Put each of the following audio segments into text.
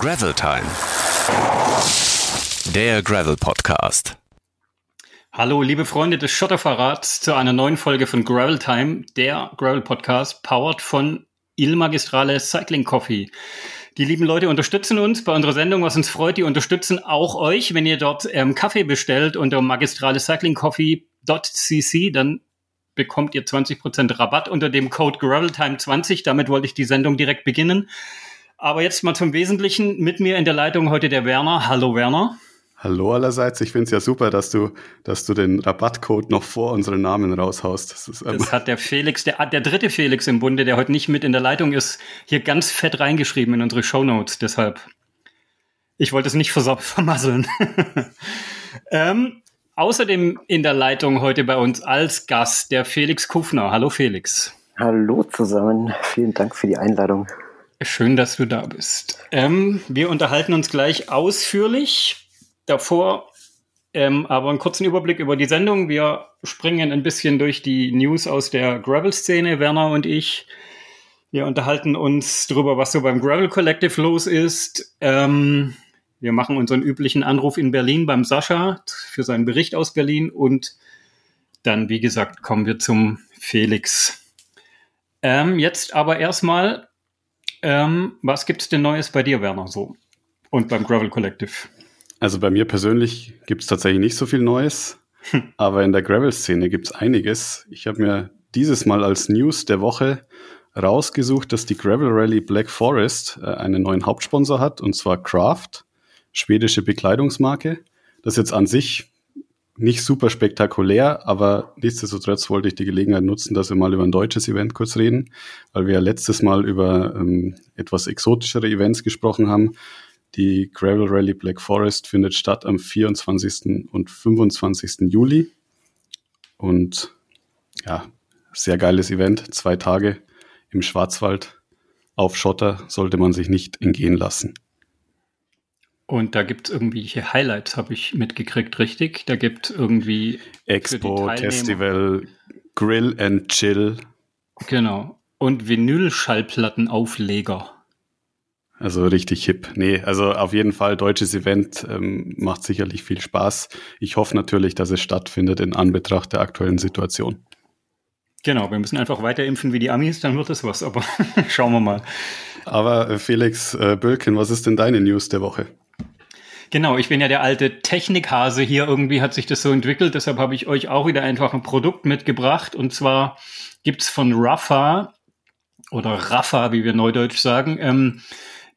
Gravel Time. Der Gravel Podcast. Hallo, liebe Freunde des Schotterverrats zu einer neuen Folge von Gravel Time, der Gravel Podcast, powered von Il Magistrale Cycling Coffee. Die lieben Leute unterstützen uns bei unserer Sendung, was uns freut. Die unterstützen auch euch, wenn ihr dort ähm, Kaffee bestellt unter magistralecyclingcoffee.cc, dann bekommt ihr 20% Rabatt unter dem Code GravelTime20. Damit wollte ich die Sendung direkt beginnen. Aber jetzt mal zum Wesentlichen. Mit mir in der Leitung heute der Werner. Hallo Werner. Hallo allerseits. Ich finde es ja super, dass du, dass du den Rabattcode noch vor unseren Namen raushaust. Das, ist, ähm das hat der Felix, der, der dritte Felix im Bunde, der heute nicht mit in der Leitung ist, hier ganz fett reingeschrieben in unsere Shownotes. Deshalb, ich wollte es nicht vermasseln. ähm, außerdem in der Leitung heute bei uns als Gast der Felix Kufner. Hallo Felix. Hallo zusammen. Vielen Dank für die Einladung. Schön, dass du da bist. Ähm, wir unterhalten uns gleich ausführlich davor ähm, aber einen kurzen Überblick über die Sendung. Wir springen ein bisschen durch die News aus der Gravel-Szene, Werner und ich. Wir unterhalten uns darüber, was so beim Gravel Collective los ist. Ähm, wir machen unseren üblichen Anruf in Berlin beim Sascha für seinen Bericht aus Berlin und dann, wie gesagt, kommen wir zum Felix. Ähm, jetzt aber erstmal, ähm, was es denn Neues bei dir, Werner, so? Und beim Gravel Collective? Also bei mir persönlich gibt es tatsächlich nicht so viel Neues, hm. aber in der Gravel-Szene gibt es einiges. Ich habe mir dieses Mal als News der Woche rausgesucht, dass die Gravel Rally Black Forest äh, einen neuen Hauptsponsor hat, und zwar Craft, schwedische Bekleidungsmarke. Das ist jetzt an sich nicht super spektakulär, aber nichtsdestotrotz wollte ich die Gelegenheit nutzen, dass wir mal über ein deutsches Event kurz reden, weil wir ja letztes Mal über ähm, etwas exotischere Events gesprochen haben. Die Gravel Rally Black Forest findet statt am 24. und 25. Juli. Und ja, sehr geiles Event. Zwei Tage im Schwarzwald auf Schotter sollte man sich nicht entgehen lassen. Und da gibt es irgendwelche Highlights, habe ich mitgekriegt, richtig? Da gibt es irgendwie Expo, Festival, Grill and Chill. Genau. Und Vinyl-Schallplattenaufleger. Also richtig hip. Nee, also auf jeden Fall deutsches Event ähm, macht sicherlich viel Spaß. Ich hoffe natürlich, dass es stattfindet in Anbetracht der aktuellen Situation. Genau, wir müssen einfach weiter impfen wie die Amis, dann wird es was, aber schauen wir mal. Aber äh, Felix äh, Bölken, was ist denn deine News der Woche? Genau, ich bin ja der alte Technikhase hier. Irgendwie hat sich das so entwickelt. Deshalb habe ich euch auch wieder einfach ein Produkt mitgebracht. Und zwar gibt's von Rafa oder Rafa, wie wir neudeutsch sagen, ähm,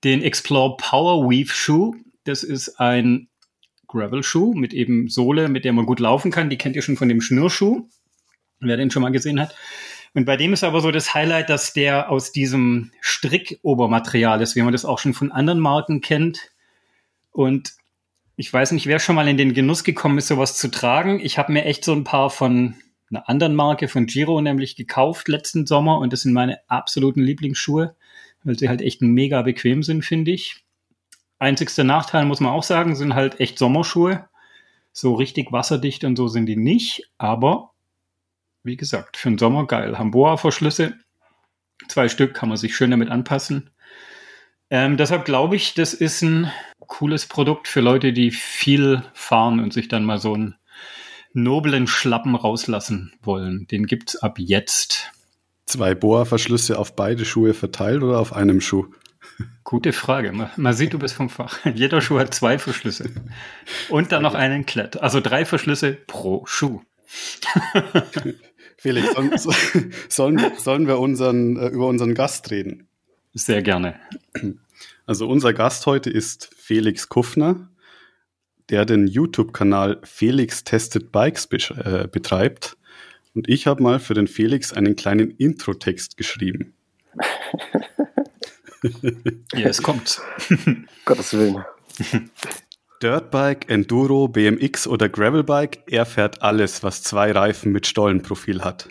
den Explore Power Weave Schuh. Das ist ein Gravel-Schuh mit eben Sohle, mit der man gut laufen kann. Die kennt ihr schon von dem Schnürschuh, wer den schon mal gesehen hat. Und bei dem ist aber so das Highlight, dass der aus diesem Strickobermaterial ist, wie man das auch schon von anderen Marken kennt. Und ich weiß nicht, wer schon mal in den Genuss gekommen ist, sowas zu tragen. Ich habe mir echt so ein paar von einer anderen Marke, von Giro nämlich gekauft letzten Sommer und das sind meine absoluten Lieblingsschuhe weil sie halt echt mega bequem sind, finde ich. Einzigster Nachteil muss man auch sagen, sind halt echt Sommerschuhe. So richtig wasserdicht und so sind die nicht, aber wie gesagt, für den Sommer geil. Hamboa-Verschlüsse, zwei Stück, kann man sich schön damit anpassen. Ähm, deshalb glaube ich, das ist ein cooles Produkt für Leute, die viel fahren und sich dann mal so einen noblen Schlappen rauslassen wollen. Den gibt's ab jetzt. Zwei Bohrverschlüsse auf beide Schuhe verteilt oder auf einem Schuh? Gute Frage. Man, man, sieht, du bist vom Fach. Jeder Schuh hat zwei Verschlüsse. Und dann noch einen Klett. Also drei Verschlüsse pro Schuh. Felix, sollen, sollen, sollen wir unseren, äh, über unseren Gast reden? Sehr gerne. Also unser Gast heute ist Felix Kuffner, der den YouTube-Kanal Felix Tested Bikes äh, betreibt. Und ich habe mal für den Felix einen kleinen Intro-Text geschrieben. ja, es kommt. Gottes Willen. Dirtbike, Enduro, BMX oder Gravelbike, er fährt alles, was zwei Reifen mit Stollenprofil hat.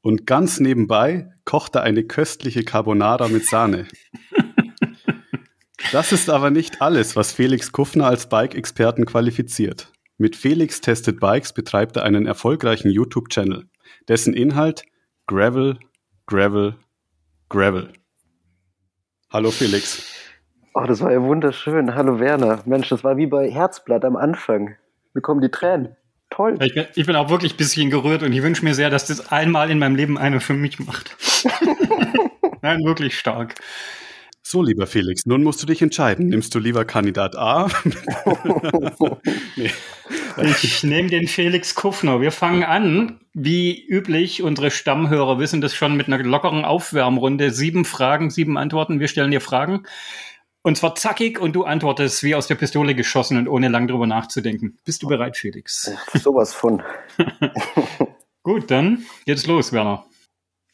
Und ganz nebenbei kocht er eine köstliche Carbonara mit Sahne. Das ist aber nicht alles, was Felix Kuffner als Bike-Experten qualifiziert. Mit Felix Tested Bikes betreibt er einen erfolgreichen YouTube-Channel dessen Inhalt Gravel, Gravel, Gravel. Hallo Felix. Oh, das war ja wunderschön. Hallo Werner. Mensch, das war wie bei Herzblatt am Anfang. Mir kommen die Tränen. Toll. Ich bin, ich bin auch wirklich ein bisschen gerührt und ich wünsche mir sehr, dass das einmal in meinem Leben einer für mich macht. Nein, wirklich stark. So, lieber Felix, nun musst du dich entscheiden. Nimmst du lieber Kandidat A? nee. Ich nehme den Felix Kuffner. Wir fangen an, wie üblich, unsere Stammhörer wissen das schon mit einer lockeren Aufwärmrunde. Sieben Fragen, sieben Antworten. Wir stellen dir Fragen. Und zwar zackig und du antwortest wie aus der Pistole geschossen und ohne lang drüber nachzudenken. Bist du bereit, Felix? Sowas von. Gut, dann geht's los, Werner.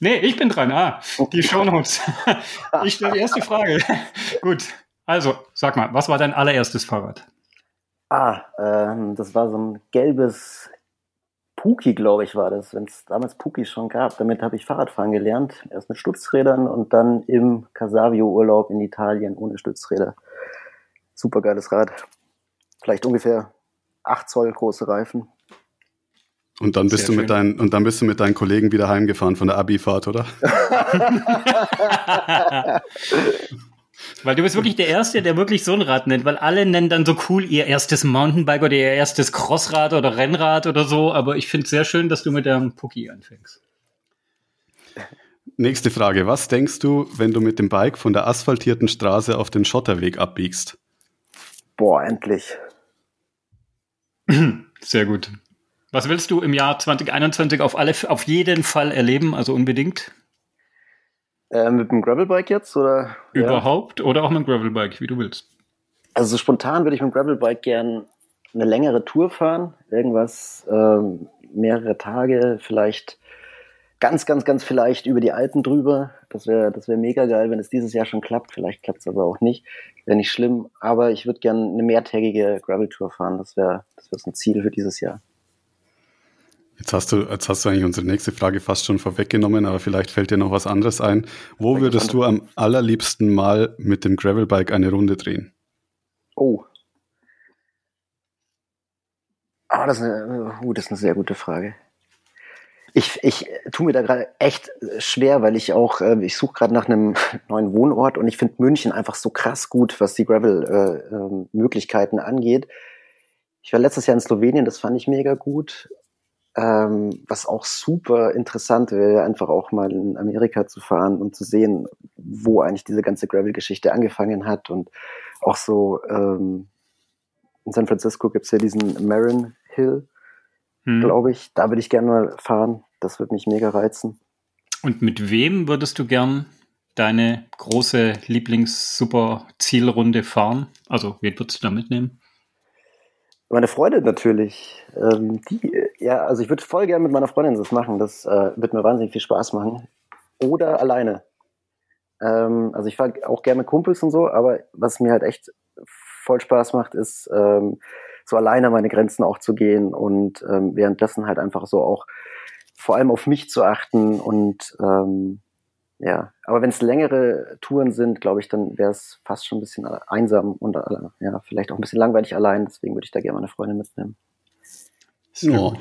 Nee, ich bin dran. Ah, die Shownotes. ich stelle die erste Frage. Gut. Also, sag mal, was war dein allererstes Fahrrad? Ah, ähm, das war so ein gelbes Puki, glaube ich, war das, wenn es damals Puki schon gab. Damit habe ich Fahrradfahren gelernt. Erst mit Stützrädern und dann im Casavio-Urlaub in Italien ohne Stützräder. Super geiles Rad. Vielleicht ungefähr 8 Zoll große Reifen. Und dann bist Sehr du mit deinen und dann bist du mit deinen Kollegen wieder heimgefahren von der Abifahrt, oder? weil du bist wirklich der Erste, der wirklich so ein Rad nennt, weil alle nennen dann so cool ihr erstes Mountainbike oder ihr erstes Crossrad oder Rennrad oder so, aber ich finde es sehr schön, dass du mit dem Pucki anfängst. Nächste Frage. Was denkst du, wenn du mit dem Bike von der asphaltierten Straße auf den Schotterweg abbiegst? Boah, endlich. Sehr gut. Was willst du im Jahr 2021 auf, alle, auf jeden Fall erleben, also unbedingt? Äh, mit dem Gravelbike jetzt? Oder, Überhaupt ja. oder auch mit dem Gravelbike, wie du willst. Also so spontan würde ich mit dem Gravelbike gern eine längere Tour fahren. Irgendwas, ähm, mehrere Tage, vielleicht ganz, ganz, ganz vielleicht über die Alpen drüber. Das wäre das wär mega geil, wenn es dieses Jahr schon klappt. Vielleicht klappt es aber auch nicht. Wäre nicht schlimm. Aber ich würde gern eine mehrtägige Gravel-Tour fahren. Das wäre das wär so ein Ziel für dieses Jahr. Jetzt hast du, jetzt hast du eigentlich unsere nächste Frage fast schon vorweggenommen, aber vielleicht fällt dir noch was anderes ein. Wo würdest du am allerliebsten mal mit dem Gravelbike eine Runde drehen? Oh. Ah, das ist eine, uh, das ist eine sehr gute Frage. Ich, ich tue mir da gerade echt schwer, weil ich auch, äh, ich suche gerade nach einem neuen Wohnort und ich finde München einfach so krass gut, was die Gravel-Möglichkeiten äh, äh, angeht. Ich war letztes Jahr in Slowenien, das fand ich mega gut. Ähm, was auch super interessant wäre, einfach auch mal in Amerika zu fahren und zu sehen, wo eigentlich diese ganze Gravel-Geschichte angefangen hat. Und auch so ähm, in San Francisco gibt's ja diesen Marin Hill, hm. glaube ich. Da würde ich gerne mal fahren. Das würde mich mega reizen. Und mit wem würdest du gern deine große Lieblings-Super-Zielrunde fahren? Also, wen würdest du da mitnehmen? Meine Freundin natürlich. Ähm, die, ja, also ich würde voll gerne mit meiner Freundin das machen. Das äh, wird mir wahnsinnig viel Spaß machen. Oder alleine. Ähm, also ich fahre auch gerne mit Kumpels und so, aber was mir halt echt voll Spaß macht, ist ähm, so alleine meine Grenzen auch zu gehen und ähm, währenddessen halt einfach so auch vor allem auf mich zu achten und ähm, ja, aber wenn es längere Touren sind, glaube ich, dann wäre es fast schon ein bisschen einsam und äh, ja, vielleicht auch ein bisschen langweilig allein. Deswegen würde ich da gerne meine Freundin mitnehmen. So.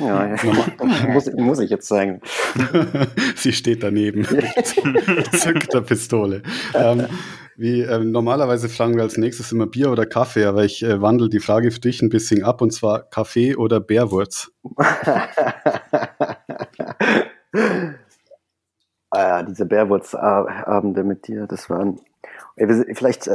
Ja, ja. muss, muss, ich jetzt sagen. Sie steht daneben. Zückt der Pistole. Ähm, wie ähm, normalerweise fragen wir als nächstes immer Bier oder Kaffee, aber ich äh, wandle die Frage für dich ein bisschen ab und zwar Kaffee oder Bärwurz. Ah, diese Bärwurzabende mit dir, das waren vielleicht.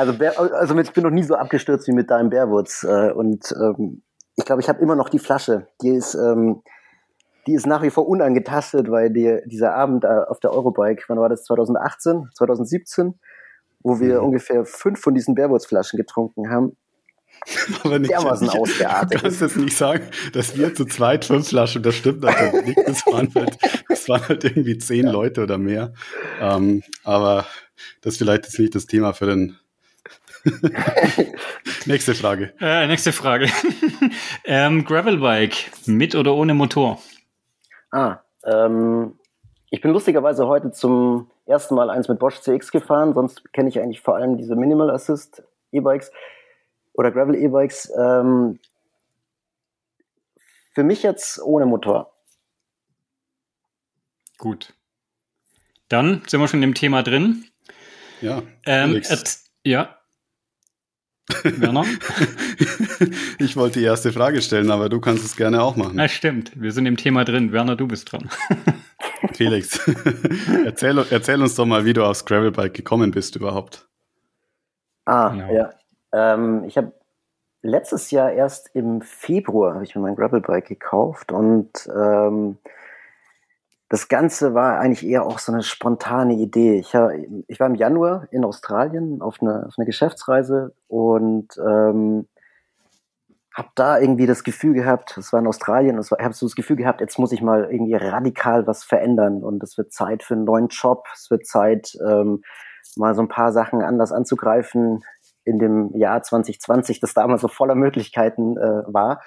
Also, Bär, also ich bin noch nie so abgestürzt wie mit deinem Bärwurz. Äh, und ähm, ich glaube, ich habe immer noch die Flasche. Die ist, ähm, die ist nach wie vor unangetastet, weil die, dieser Abend äh, auf der Eurobike, wann war das? 2018, 2017, wo wir mhm. ungefähr fünf von diesen Bärwurzflaschen getrunken haben. Aber nicht, dermaßen nicht, ausgeartet. Du kannst jetzt nicht sagen, dass wir zu zweit fünf Flaschen, das stimmt natürlich nicht. Das waren halt, das waren halt irgendwie zehn ja. Leute oder mehr. Ähm, aber das ist vielleicht jetzt nicht das Thema für den nächste Frage. Äh, nächste Frage. ähm, Gravelbike, mit oder ohne Motor? Ah, ähm, ich bin lustigerweise heute zum ersten Mal eins mit Bosch CX gefahren, sonst kenne ich eigentlich vor allem diese Minimal Assist E-Bikes oder Gravel E-Bikes. Ähm, für mich jetzt ohne Motor. Gut. Dann sind wir schon im Thema drin. Ja. Ähm, ja. Werner? ich wollte die erste Frage stellen, aber du kannst es gerne auch machen. Na, stimmt. Wir sind im Thema drin. Werner, du bist dran. Felix, erzähl, erzähl, uns doch mal, wie du aufs Gravelbike gekommen bist überhaupt. Ah, genau. ja. Ähm, ich habe letztes Jahr erst im Februar habe ich mir mein Gravelbike gekauft und ähm, das Ganze war eigentlich eher auch so eine spontane Idee. Ich, ich war im Januar in Australien auf einer auf eine Geschäftsreise und ähm, habe da irgendwie das Gefühl gehabt, es war in Australien, ich habe so das Gefühl gehabt, jetzt muss ich mal irgendwie radikal was verändern und es wird Zeit für einen neuen Job, es wird Zeit, ähm, mal so ein paar Sachen anders anzugreifen in dem Jahr 2020, das damals so voller Möglichkeiten äh, war.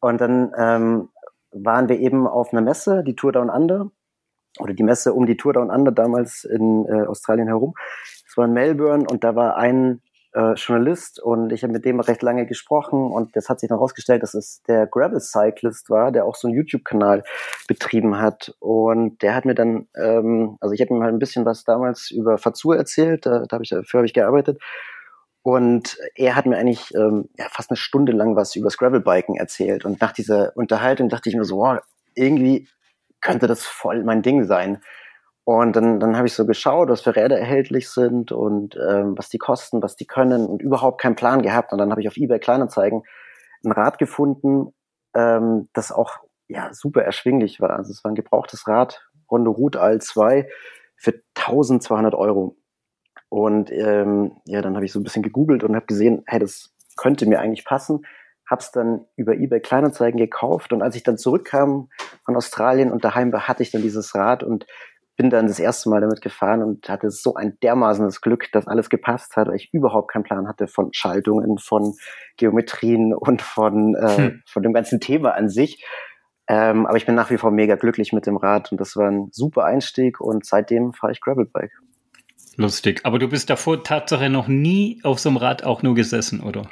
Und dann ähm, waren wir eben auf einer Messe, die Tour Down Under, oder die Messe um die Tour Down Under damals in äh, Australien herum. Das war in Melbourne und da war ein äh, Journalist und ich habe mit dem recht lange gesprochen und das hat sich dann herausgestellt, dass es der Gravel Cyclist war, der auch so einen YouTube-Kanal betrieben hat und der hat mir dann, ähm, also ich habe ihm halt ein bisschen was damals über Fazur erzählt, da, da habe ich dafür habe ich gearbeitet und er hat mir eigentlich ähm, ja, fast eine Stunde lang was über das Gravelbiken erzählt. Und nach dieser Unterhaltung dachte ich mir so, wow, irgendwie könnte das voll mein Ding sein. Und dann, dann habe ich so geschaut, was für Räder erhältlich sind und ähm, was die kosten, was die können und überhaupt keinen Plan gehabt. Und dann habe ich auf eBay Kleinanzeigen ein Rad gefunden, ähm, das auch ja super erschwinglich war. Also es war ein gebrauchtes Rad, Rondo Root All 2 für 1200 Euro. Und ähm, ja, dann habe ich so ein bisschen gegoogelt und habe gesehen, hey, das könnte mir eigentlich passen. Hab's dann über eBay Kleinanzeigen gekauft und als ich dann zurückkam von Australien und daheim war, hatte ich dann dieses Rad und bin dann das erste Mal damit gefahren und hatte so ein dermaßenes Glück, dass alles gepasst hat, weil ich überhaupt keinen Plan hatte von Schaltungen, von Geometrien und von, äh, hm. von dem ganzen Thema an sich. Ähm, aber ich bin nach wie vor mega glücklich mit dem Rad und das war ein super Einstieg und seitdem fahre ich Gravelbike. Lustig. Aber du bist davor Tatsache noch nie auf so einem Rad auch nur gesessen, oder?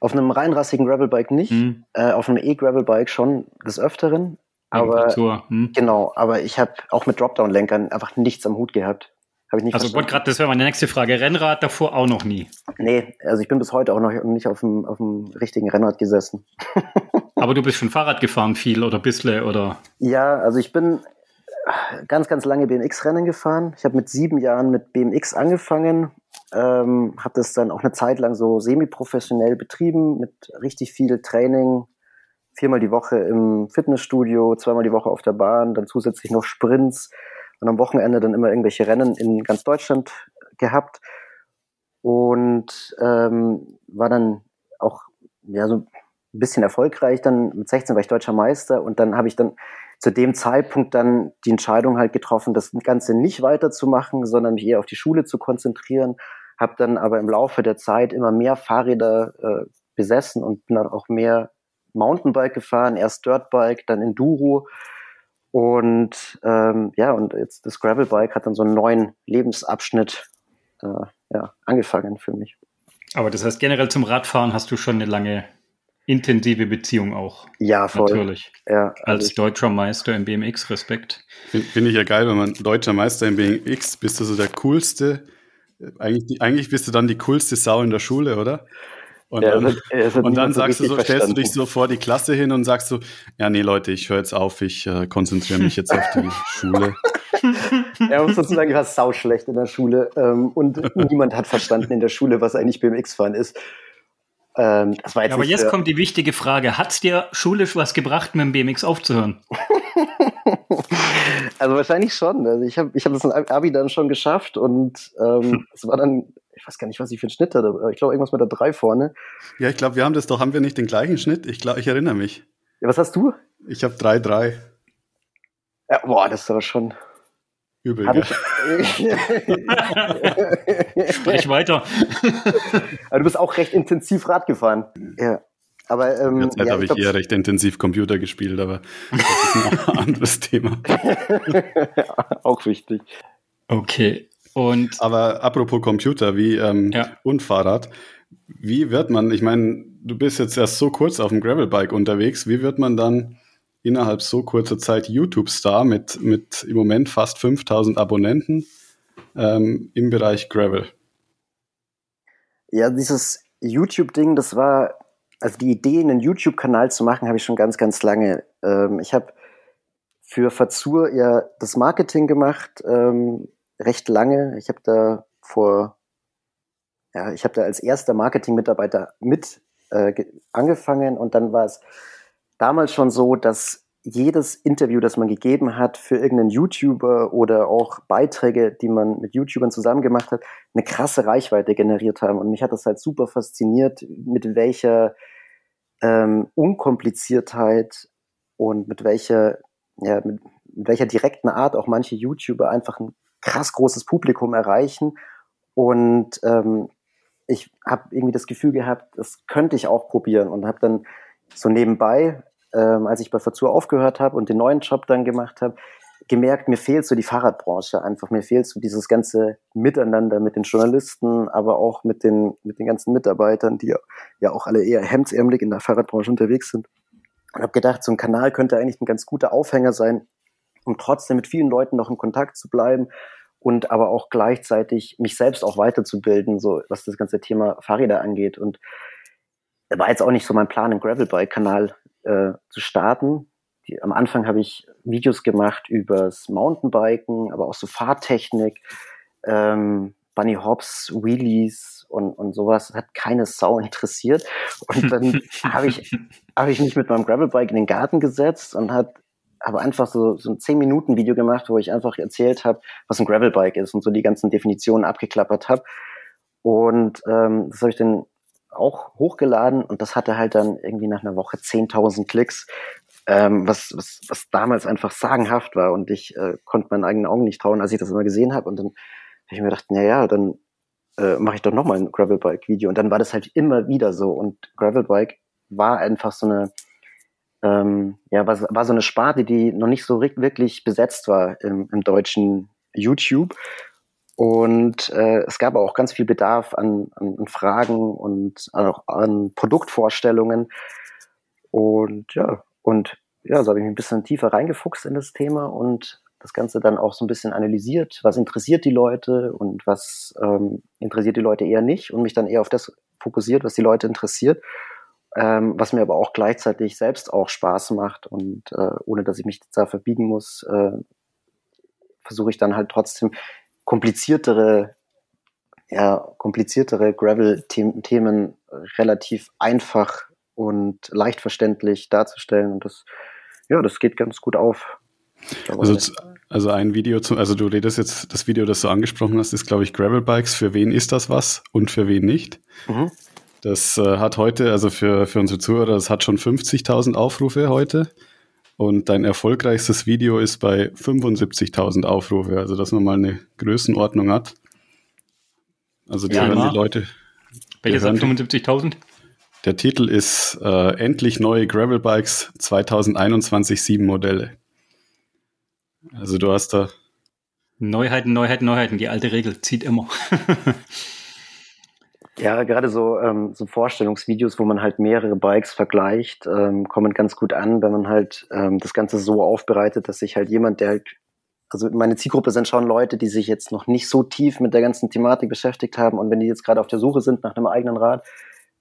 Auf einem reinrassigen Gravelbike nicht. Hm. Äh, auf einem E-Gravelbike schon des Öfteren. Aber hm. genau, aber ich habe auch mit Dropdown-Lenkern einfach nichts am Hut gehabt. Hab ich nicht also gerade, das wäre meine nächste Frage. Rennrad davor auch noch nie? Nee, also ich bin bis heute auch noch nicht auf dem, auf dem richtigen Rennrad gesessen. aber du bist schon Fahrrad gefahren viel oder bissle oder? Ja, also ich bin ganz, ganz lange BMX-Rennen gefahren. Ich habe mit sieben Jahren mit BMX angefangen, ähm, habe das dann auch eine Zeit lang so semi-professionell betrieben mit richtig viel Training, viermal die Woche im Fitnessstudio, zweimal die Woche auf der Bahn, dann zusätzlich noch Sprints und am Wochenende dann immer irgendwelche Rennen in ganz Deutschland gehabt und ähm, war dann auch ja so ein bisschen erfolgreich. Dann mit 16 war ich deutscher Meister und dann habe ich dann zu dem Zeitpunkt dann die Entscheidung halt getroffen, das Ganze nicht weiterzumachen, sondern mich eher auf die Schule zu konzentrieren. Habe dann aber im Laufe der Zeit immer mehr Fahrräder äh, besessen und bin dann auch mehr Mountainbike gefahren, erst Dirtbike, dann Enduro. Und ähm, ja, und jetzt das Gravelbike hat dann so einen neuen Lebensabschnitt äh, ja, angefangen für mich. Aber das heißt, generell zum Radfahren hast du schon eine lange intensive Beziehung auch. Ja, voll. Natürlich. Ja, also Als deutscher Meister im BMX, Respekt. Finde find ich ja geil, wenn man deutscher Meister im BMX bist du so der coolste. Eigentlich, eigentlich bist du dann die coolste Sau in der Schule, oder? Und ja, dann, und dann sagst du so, stellst du dich so vor die Klasse hin und sagst so, ja, nee, Leute, ich höre jetzt auf, ich äh, konzentriere mich jetzt auf die Schule. Er muss sozusagen, ich war sauschlecht in der Schule ähm, und niemand hat verstanden in der Schule, was eigentlich BMX-Fahren ist. Ähm, das war jetzt ja, aber jetzt kommt die wichtige Frage. Hat es dir schulisch was gebracht, mit dem BMX aufzuhören? also wahrscheinlich schon. Also ich habe ich hab das in Abi dann schon geschafft und ähm, hm. es war dann, ich weiß gar nicht, was ich für einen Schnitt hatte. Ich glaube, irgendwas mit der 3 vorne. Ja, ich glaube, wir haben das doch, haben wir nicht den gleichen Schnitt? Ich glaube, ich erinnere mich. Ja, was hast du? Ich habe 3-3. Ja, boah, das ist aber schon. Übel, gell? Sprech weiter. Aber du bist auch recht intensiv Rad gefahren. Ja. Aber, ähm, Derzeit ja, habe ich, ich eher recht intensiv Computer gespielt, aber das ist ein anderes Thema. auch wichtig. Okay. Und aber apropos Computer wie ähm, ja. und Fahrrad, wie wird man, ich meine, du bist jetzt erst so kurz auf dem Gravelbike unterwegs, wie wird man dann innerhalb so kurzer Zeit YouTube-Star mit, mit im Moment fast 5000 Abonnenten ähm, im Bereich Gravel. Ja, dieses YouTube-Ding, das war, also die Idee, einen YouTube-Kanal zu machen, habe ich schon ganz, ganz lange. Ähm, ich habe für Fazur ja das Marketing gemacht, ähm, recht lange. Ich habe da vor, ja, ich habe da als erster Marketing-Mitarbeiter mit äh, angefangen und dann war es damals schon so, dass jedes Interview, das man gegeben hat für irgendeinen YouTuber oder auch Beiträge, die man mit YouTubern zusammen gemacht hat, eine krasse Reichweite generiert haben. Und mich hat das halt super fasziniert, mit welcher ähm, Unkompliziertheit und mit welcher, ja, mit, mit welcher direkten Art auch manche YouTuber einfach ein krass großes Publikum erreichen. Und ähm, ich habe irgendwie das Gefühl gehabt, das könnte ich auch probieren und habe dann so nebenbei ähm, als ich bei Verzur aufgehört habe und den neuen Job dann gemacht habe, gemerkt, mir fehlt so die Fahrradbranche einfach. Mir fehlt so dieses ganze Miteinander mit den Journalisten, aber auch mit den, mit den ganzen Mitarbeitern, die ja auch alle eher hemdsärmelig in der Fahrradbranche unterwegs sind. Und habe gedacht, so ein Kanal könnte eigentlich ein ganz guter Aufhänger sein, um trotzdem mit vielen Leuten noch in Kontakt zu bleiben und aber auch gleichzeitig mich selbst auch weiterzubilden, so was das ganze Thema Fahrräder angeht. Und war jetzt auch nicht so mein Plan, einen Gravelbike-Kanal äh, zu starten. Die, am Anfang habe ich Videos gemacht übers Mountainbiken, aber auch so Fahrtechnik, ähm, Bunny Hops, Wheelies und, und sowas. Das hat keine Sau interessiert. Und dann habe ich, hab ich mich mit meinem Gravelbike in den Garten gesetzt und hat aber einfach so, so ein 10-Minuten-Video gemacht, wo ich einfach erzählt habe, was ein Gravelbike ist und so die ganzen Definitionen abgeklappert habe. Und ähm, das habe ich dann auch hochgeladen und das hatte halt dann irgendwie nach einer Woche 10.000 Klicks, ähm, was, was, was damals einfach sagenhaft war und ich äh, konnte meinen eigenen Augen nicht trauen, als ich das immer gesehen habe und dann habe ich mir gedacht, na ja, dann äh, mache ich doch nochmal ein Gravelbike-Video. Und dann war das halt immer wieder so und Gravelbike war einfach so eine ähm, ja, war, war so eine Sparte, die noch nicht so wirklich besetzt war im, im deutschen YouTube und äh, es gab auch ganz viel Bedarf an, an, an Fragen und auch an Produktvorstellungen. Und ja, und ja, so habe ich mich ein bisschen tiefer reingefuchst in das Thema und das Ganze dann auch so ein bisschen analysiert, was interessiert die Leute und was ähm, interessiert die Leute eher nicht und mich dann eher auf das fokussiert, was die Leute interessiert, ähm, was mir aber auch gleichzeitig selbst auch Spaß macht und äh, ohne dass ich mich da verbiegen muss, äh, versuche ich dann halt trotzdem kompliziertere, ja, kompliziertere Gravel-Themen relativ einfach und leicht verständlich darzustellen. Und das, ja, das geht ganz gut auf. Also, also ein Video zu, also du redest jetzt, das Video, das du angesprochen hast, ist, glaube ich, Gravel Bikes. Für wen ist das was und für wen nicht? Mhm. Das äh, hat heute, also für, für unsere Zuhörer, das hat schon 50.000 Aufrufe heute. Und dein erfolgreichstes Video ist bei 75.000 Aufrufe, also dass man mal eine Größenordnung hat. Also die ja, hören die Leute. Welches hat 75.000? Der Titel ist äh, Endlich neue Gravelbikes 2021 sieben Modelle. Also du hast da Neuheiten, Neuheiten, Neuheiten. Die alte Regel zieht immer. Ja, gerade so, ähm, so Vorstellungsvideos, wo man halt mehrere Bikes vergleicht, ähm, kommen ganz gut an, wenn man halt ähm, das Ganze so aufbereitet, dass sich halt jemand, der halt, also meine Zielgruppe sind schon Leute, die sich jetzt noch nicht so tief mit der ganzen Thematik beschäftigt haben. Und wenn die jetzt gerade auf der Suche sind nach einem eigenen Rad,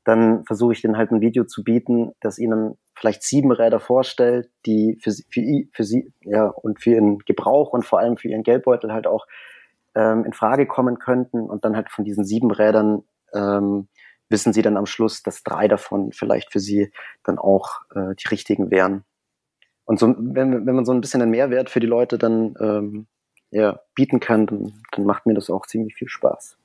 dann versuche ich denen halt ein Video zu bieten, das ihnen vielleicht sieben Räder vorstellt, die für sie, für, für sie ja und für ihren Gebrauch und vor allem für ihren Geldbeutel halt auch ähm, in Frage kommen könnten und dann halt von diesen sieben Rädern ähm, wissen sie dann am Schluss, dass drei davon vielleicht für sie dann auch äh, die richtigen wären. Und so, wenn, wenn man so ein bisschen einen Mehrwert für die Leute dann ähm, ja, bieten kann, dann, dann macht mir das auch ziemlich viel Spaß.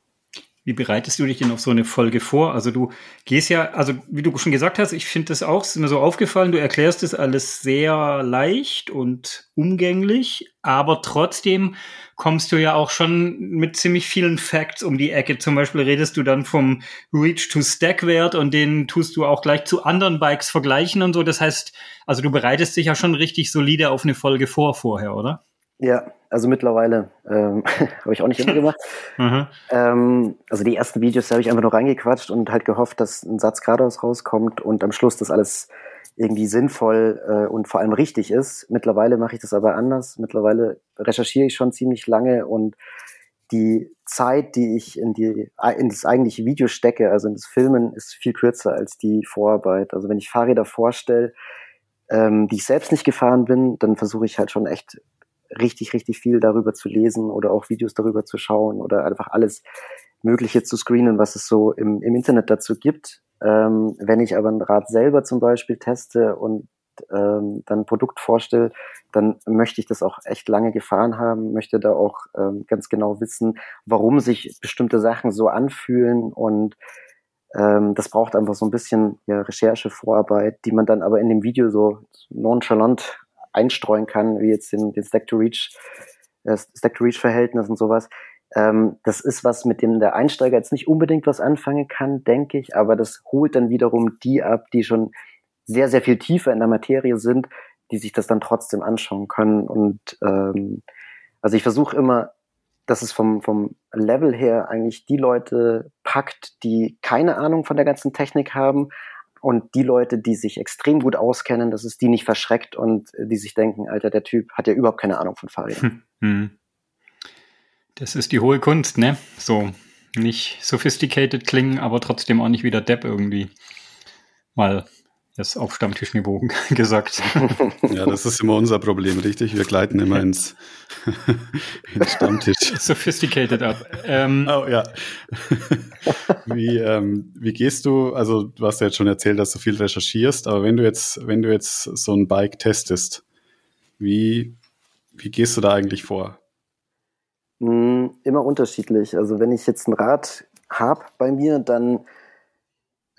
Wie bereitest du dich denn auf so eine Folge vor? Also du gehst ja, also wie du schon gesagt hast, ich finde das auch, ist mir so aufgefallen, du erklärst das alles sehr leicht und umgänglich, aber trotzdem kommst du ja auch schon mit ziemlich vielen Facts um die Ecke. Zum Beispiel redest du dann vom Reach-to-Stack-Wert und den tust du auch gleich zu anderen Bikes vergleichen und so. Das heißt, also du bereitest dich ja schon richtig solide auf eine Folge vor vorher, oder? Ja, also mittlerweile ähm, habe ich auch nicht immer gemacht. mhm. ähm, also die ersten Videos habe ich einfach nur reingequatscht und halt gehofft, dass ein Satz geradeaus rauskommt und am Schluss das alles irgendwie sinnvoll äh, und vor allem richtig ist. Mittlerweile mache ich das aber anders. Mittlerweile recherchiere ich schon ziemlich lange und die Zeit, die ich in, die, in das eigentliche Video stecke, also in das Filmen, ist viel kürzer als die Vorarbeit. Also wenn ich Fahrräder vorstelle, ähm, die ich selbst nicht gefahren bin, dann versuche ich halt schon echt richtig, richtig viel darüber zu lesen oder auch Videos darüber zu schauen oder einfach alles Mögliche zu screenen, was es so im, im Internet dazu gibt. Ähm, wenn ich aber ein Rad selber zum Beispiel teste und ähm, dann ein Produkt vorstelle, dann möchte ich das auch echt lange gefahren haben, möchte da auch ähm, ganz genau wissen, warum sich bestimmte Sachen so anfühlen und ähm, das braucht einfach so ein bisschen ja, Recherche, Vorarbeit, die man dann aber in dem Video so nonchalant einstreuen kann, wie jetzt den, den Stack-to-Reach, äh, Stack-to-Reach-Verhältnis und sowas. Ähm, das ist was, mit dem der Einsteiger jetzt nicht unbedingt was anfangen kann, denke ich, aber das holt dann wiederum die ab, die schon sehr, sehr viel tiefer in der Materie sind, die sich das dann trotzdem anschauen können. Und ähm, also ich versuche immer, dass es vom, vom Level her eigentlich die Leute packt, die keine Ahnung von der ganzen Technik haben, und die Leute, die sich extrem gut auskennen, dass es die nicht verschreckt und die sich denken, Alter, der Typ hat ja überhaupt keine Ahnung von Fahrrädern. Hm. Das ist die hohe Kunst, ne? So nicht sophisticated klingen, aber trotzdem auch nicht wieder Depp irgendwie. Mal das auf Stammtischniveau gesagt. Ja, das ist immer unser Problem, richtig? Wir gleiten immer ins, ins Stammtisch. Sophisticated ab. Ähm, oh ja. Wie, ähm, wie gehst du, also du hast ja jetzt schon erzählt, dass du viel recherchierst, aber wenn du jetzt, wenn du jetzt so ein Bike testest, wie, wie gehst du da eigentlich vor? Hm, immer unterschiedlich. Also wenn ich jetzt ein Rad habe bei mir, dann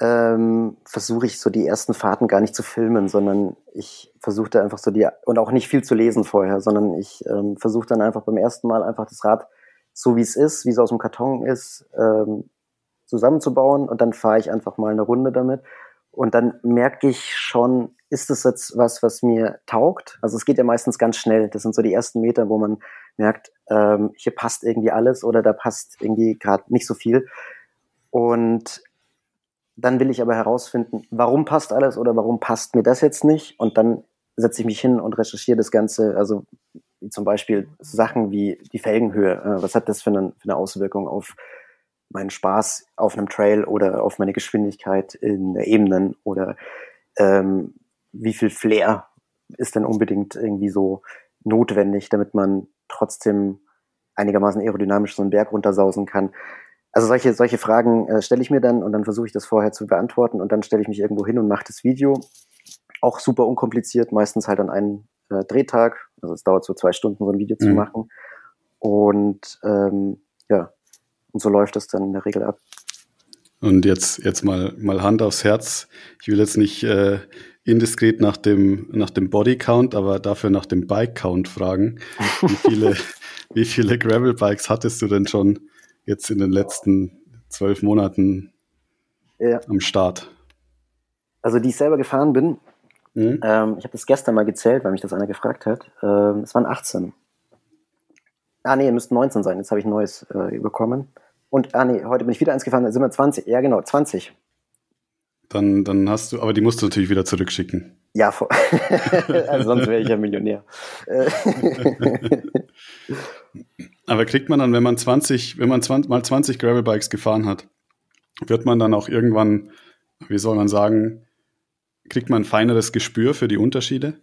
ähm, versuche ich so die ersten Fahrten gar nicht zu filmen, sondern ich versuche da einfach so die, und auch nicht viel zu lesen vorher, sondern ich ähm, versuche dann einfach beim ersten Mal einfach das Rad so wie es ist, wie es aus dem Karton ist, ähm, zusammenzubauen und dann fahre ich einfach mal eine Runde damit. Und dann merke ich schon, ist das jetzt was, was mir taugt? Also es geht ja meistens ganz schnell. Das sind so die ersten Meter, wo man merkt, ähm, hier passt irgendwie alles oder da passt irgendwie gerade nicht so viel. Und dann will ich aber herausfinden, warum passt alles oder warum passt mir das jetzt nicht. Und dann setze ich mich hin und recherchiere das Ganze. Also zum Beispiel Sachen wie die Felgenhöhe. Äh, was hat das für eine, für eine Auswirkung auf meinen Spaß auf einem Trail oder auf meine Geschwindigkeit in Ebenen oder ähm, wie viel Flair ist denn unbedingt irgendwie so notwendig, damit man trotzdem einigermaßen aerodynamisch so einen Berg runtersausen kann. Also solche, solche Fragen äh, stelle ich mir dann und dann versuche ich das vorher zu beantworten und dann stelle ich mich irgendwo hin und mache das Video. Auch super unkompliziert, meistens halt an einen äh, Drehtag. Also es dauert so zwei Stunden, so ein Video mhm. zu machen. Und ähm, ja, und so läuft das dann in der Regel ab. Und jetzt, jetzt mal, mal Hand aufs Herz. Ich will jetzt nicht äh, indiskret nach dem, nach dem Body Count, aber dafür nach dem Bike Count fragen. Wie viele, wie viele Gravel Bikes hattest du denn schon jetzt in den letzten zwölf Monaten ja. am Start? Also die ich selber gefahren bin, mhm. ähm, ich habe das gestern mal gezählt, weil mich das einer gefragt hat. Ähm, es waren 18. Ah nee, müssten 19 sein. Jetzt habe ich ein neues äh, bekommen. Und ah nee, heute bin ich wieder eins gefahren, da sind wir 20. Ja genau, 20. Dann, dann hast du, aber die musst du natürlich wieder zurückschicken. Ja, also sonst wäre ich ja Millionär. Aber kriegt man dann, wenn man 20, wenn man 20, mal 20 Gravelbikes gefahren hat, wird man dann auch irgendwann, wie soll man sagen, kriegt man ein feineres Gespür für die Unterschiede?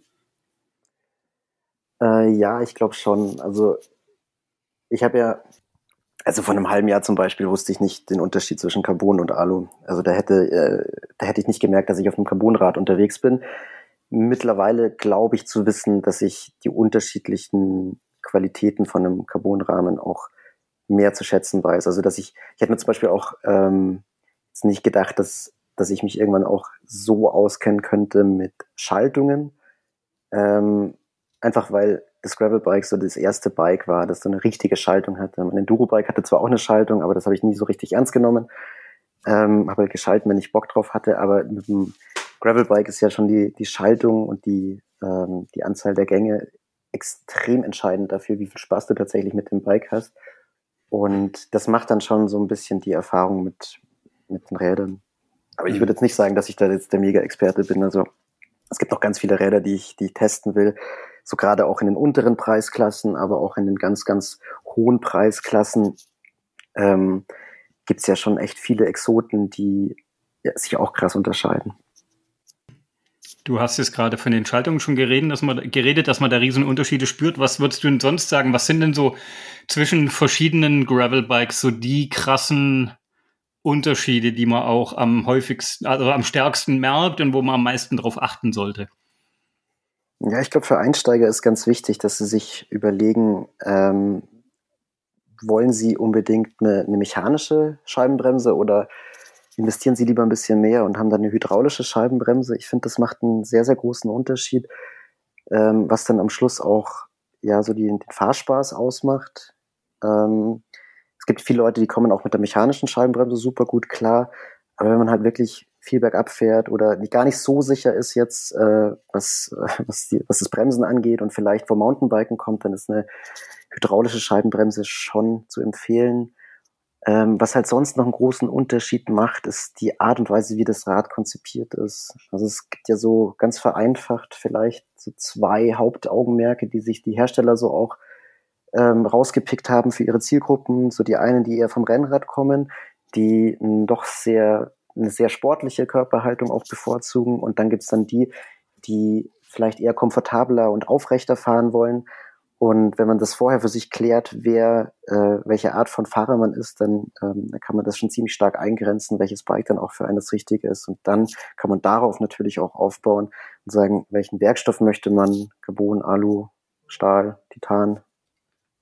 Äh, ja, ich glaube schon. Also ich habe ja, also vor einem halben Jahr zum Beispiel wusste ich nicht den Unterschied zwischen Carbon und Alu. Also da hätte, äh, da hätte ich nicht gemerkt, dass ich auf einem Carbonrad unterwegs bin. Mittlerweile glaube ich zu wissen, dass ich die unterschiedlichen Qualitäten von einem Carbonrahmen auch mehr zu schätzen weiß. Also dass ich, ich hätte mir zum Beispiel auch ähm, jetzt nicht gedacht, dass, dass ich mich irgendwann auch so auskennen könnte mit Schaltungen. Ähm, einfach weil das Gravelbike so das erste Bike war, das so eine richtige Schaltung hatte. Mein Enduro-Bike hatte zwar auch eine Schaltung, aber das habe ich nie so richtig ernst genommen. Ähm, habe halt geschalten, wenn ich Bock drauf hatte, aber mit dem Gravelbike ist ja schon die, die Schaltung und die, ähm, die Anzahl der Gänge extrem entscheidend dafür, wie viel Spaß du tatsächlich mit dem Bike hast. Und das macht dann schon so ein bisschen die Erfahrung mit, mit den Rädern. Aber ich mhm. würde jetzt nicht sagen, dass ich da jetzt der Mega-Experte bin. Also Es gibt noch ganz viele Räder, die ich, die ich testen will. So gerade auch in den unteren Preisklassen, aber auch in den ganz, ganz hohen Preisklassen ähm, gibt es ja schon echt viele Exoten, die ja, sich auch krass unterscheiden. Du hast jetzt gerade von den Schaltungen schon geredet, dass man, geredet, dass man da riesen Unterschiede spürt. Was würdest du denn sonst sagen? Was sind denn so zwischen verschiedenen Gravelbikes so die krassen Unterschiede, die man auch am häufigsten, also am stärksten merkt und wo man am meisten darauf achten sollte? Ja, ich glaube, für Einsteiger ist ganz wichtig, dass sie sich überlegen, ähm, wollen sie unbedingt eine, eine mechanische Scheibenbremse oder investieren sie lieber ein bisschen mehr und haben dann eine hydraulische Scheibenbremse. Ich finde, das macht einen sehr, sehr großen Unterschied, ähm, was dann am Schluss auch ja so die, den Fahrspaß ausmacht. Ähm, es gibt viele Leute, die kommen auch mit der mechanischen Scheibenbremse super gut klar. Aber wenn man halt wirklich viel bergab fährt oder gar nicht so sicher ist jetzt, äh, was, was, die, was das Bremsen angeht und vielleicht vom Mountainbiken kommt, dann ist eine hydraulische Scheibenbremse schon zu empfehlen. Ähm, was halt sonst noch einen großen Unterschied macht, ist die Art und Weise, wie das Rad konzipiert ist. Also es gibt ja so ganz vereinfacht vielleicht so zwei Hauptaugenmerke, die sich die Hersteller so auch ähm, rausgepickt haben für ihre Zielgruppen. So die einen, die eher vom Rennrad kommen, die doch sehr eine sehr sportliche Körperhaltung auch bevorzugen. Und dann gibt's dann die, die vielleicht eher komfortabler und aufrechter fahren wollen und wenn man das vorher für sich klärt, wer, äh, welche Art von Fahrer man ist, dann, ähm, dann kann man das schon ziemlich stark eingrenzen, welches Bike dann auch für einen das Richtige ist. Und dann kann man darauf natürlich auch aufbauen und sagen, welchen Werkstoff möchte man, Carbon, Alu, Stahl, Titan,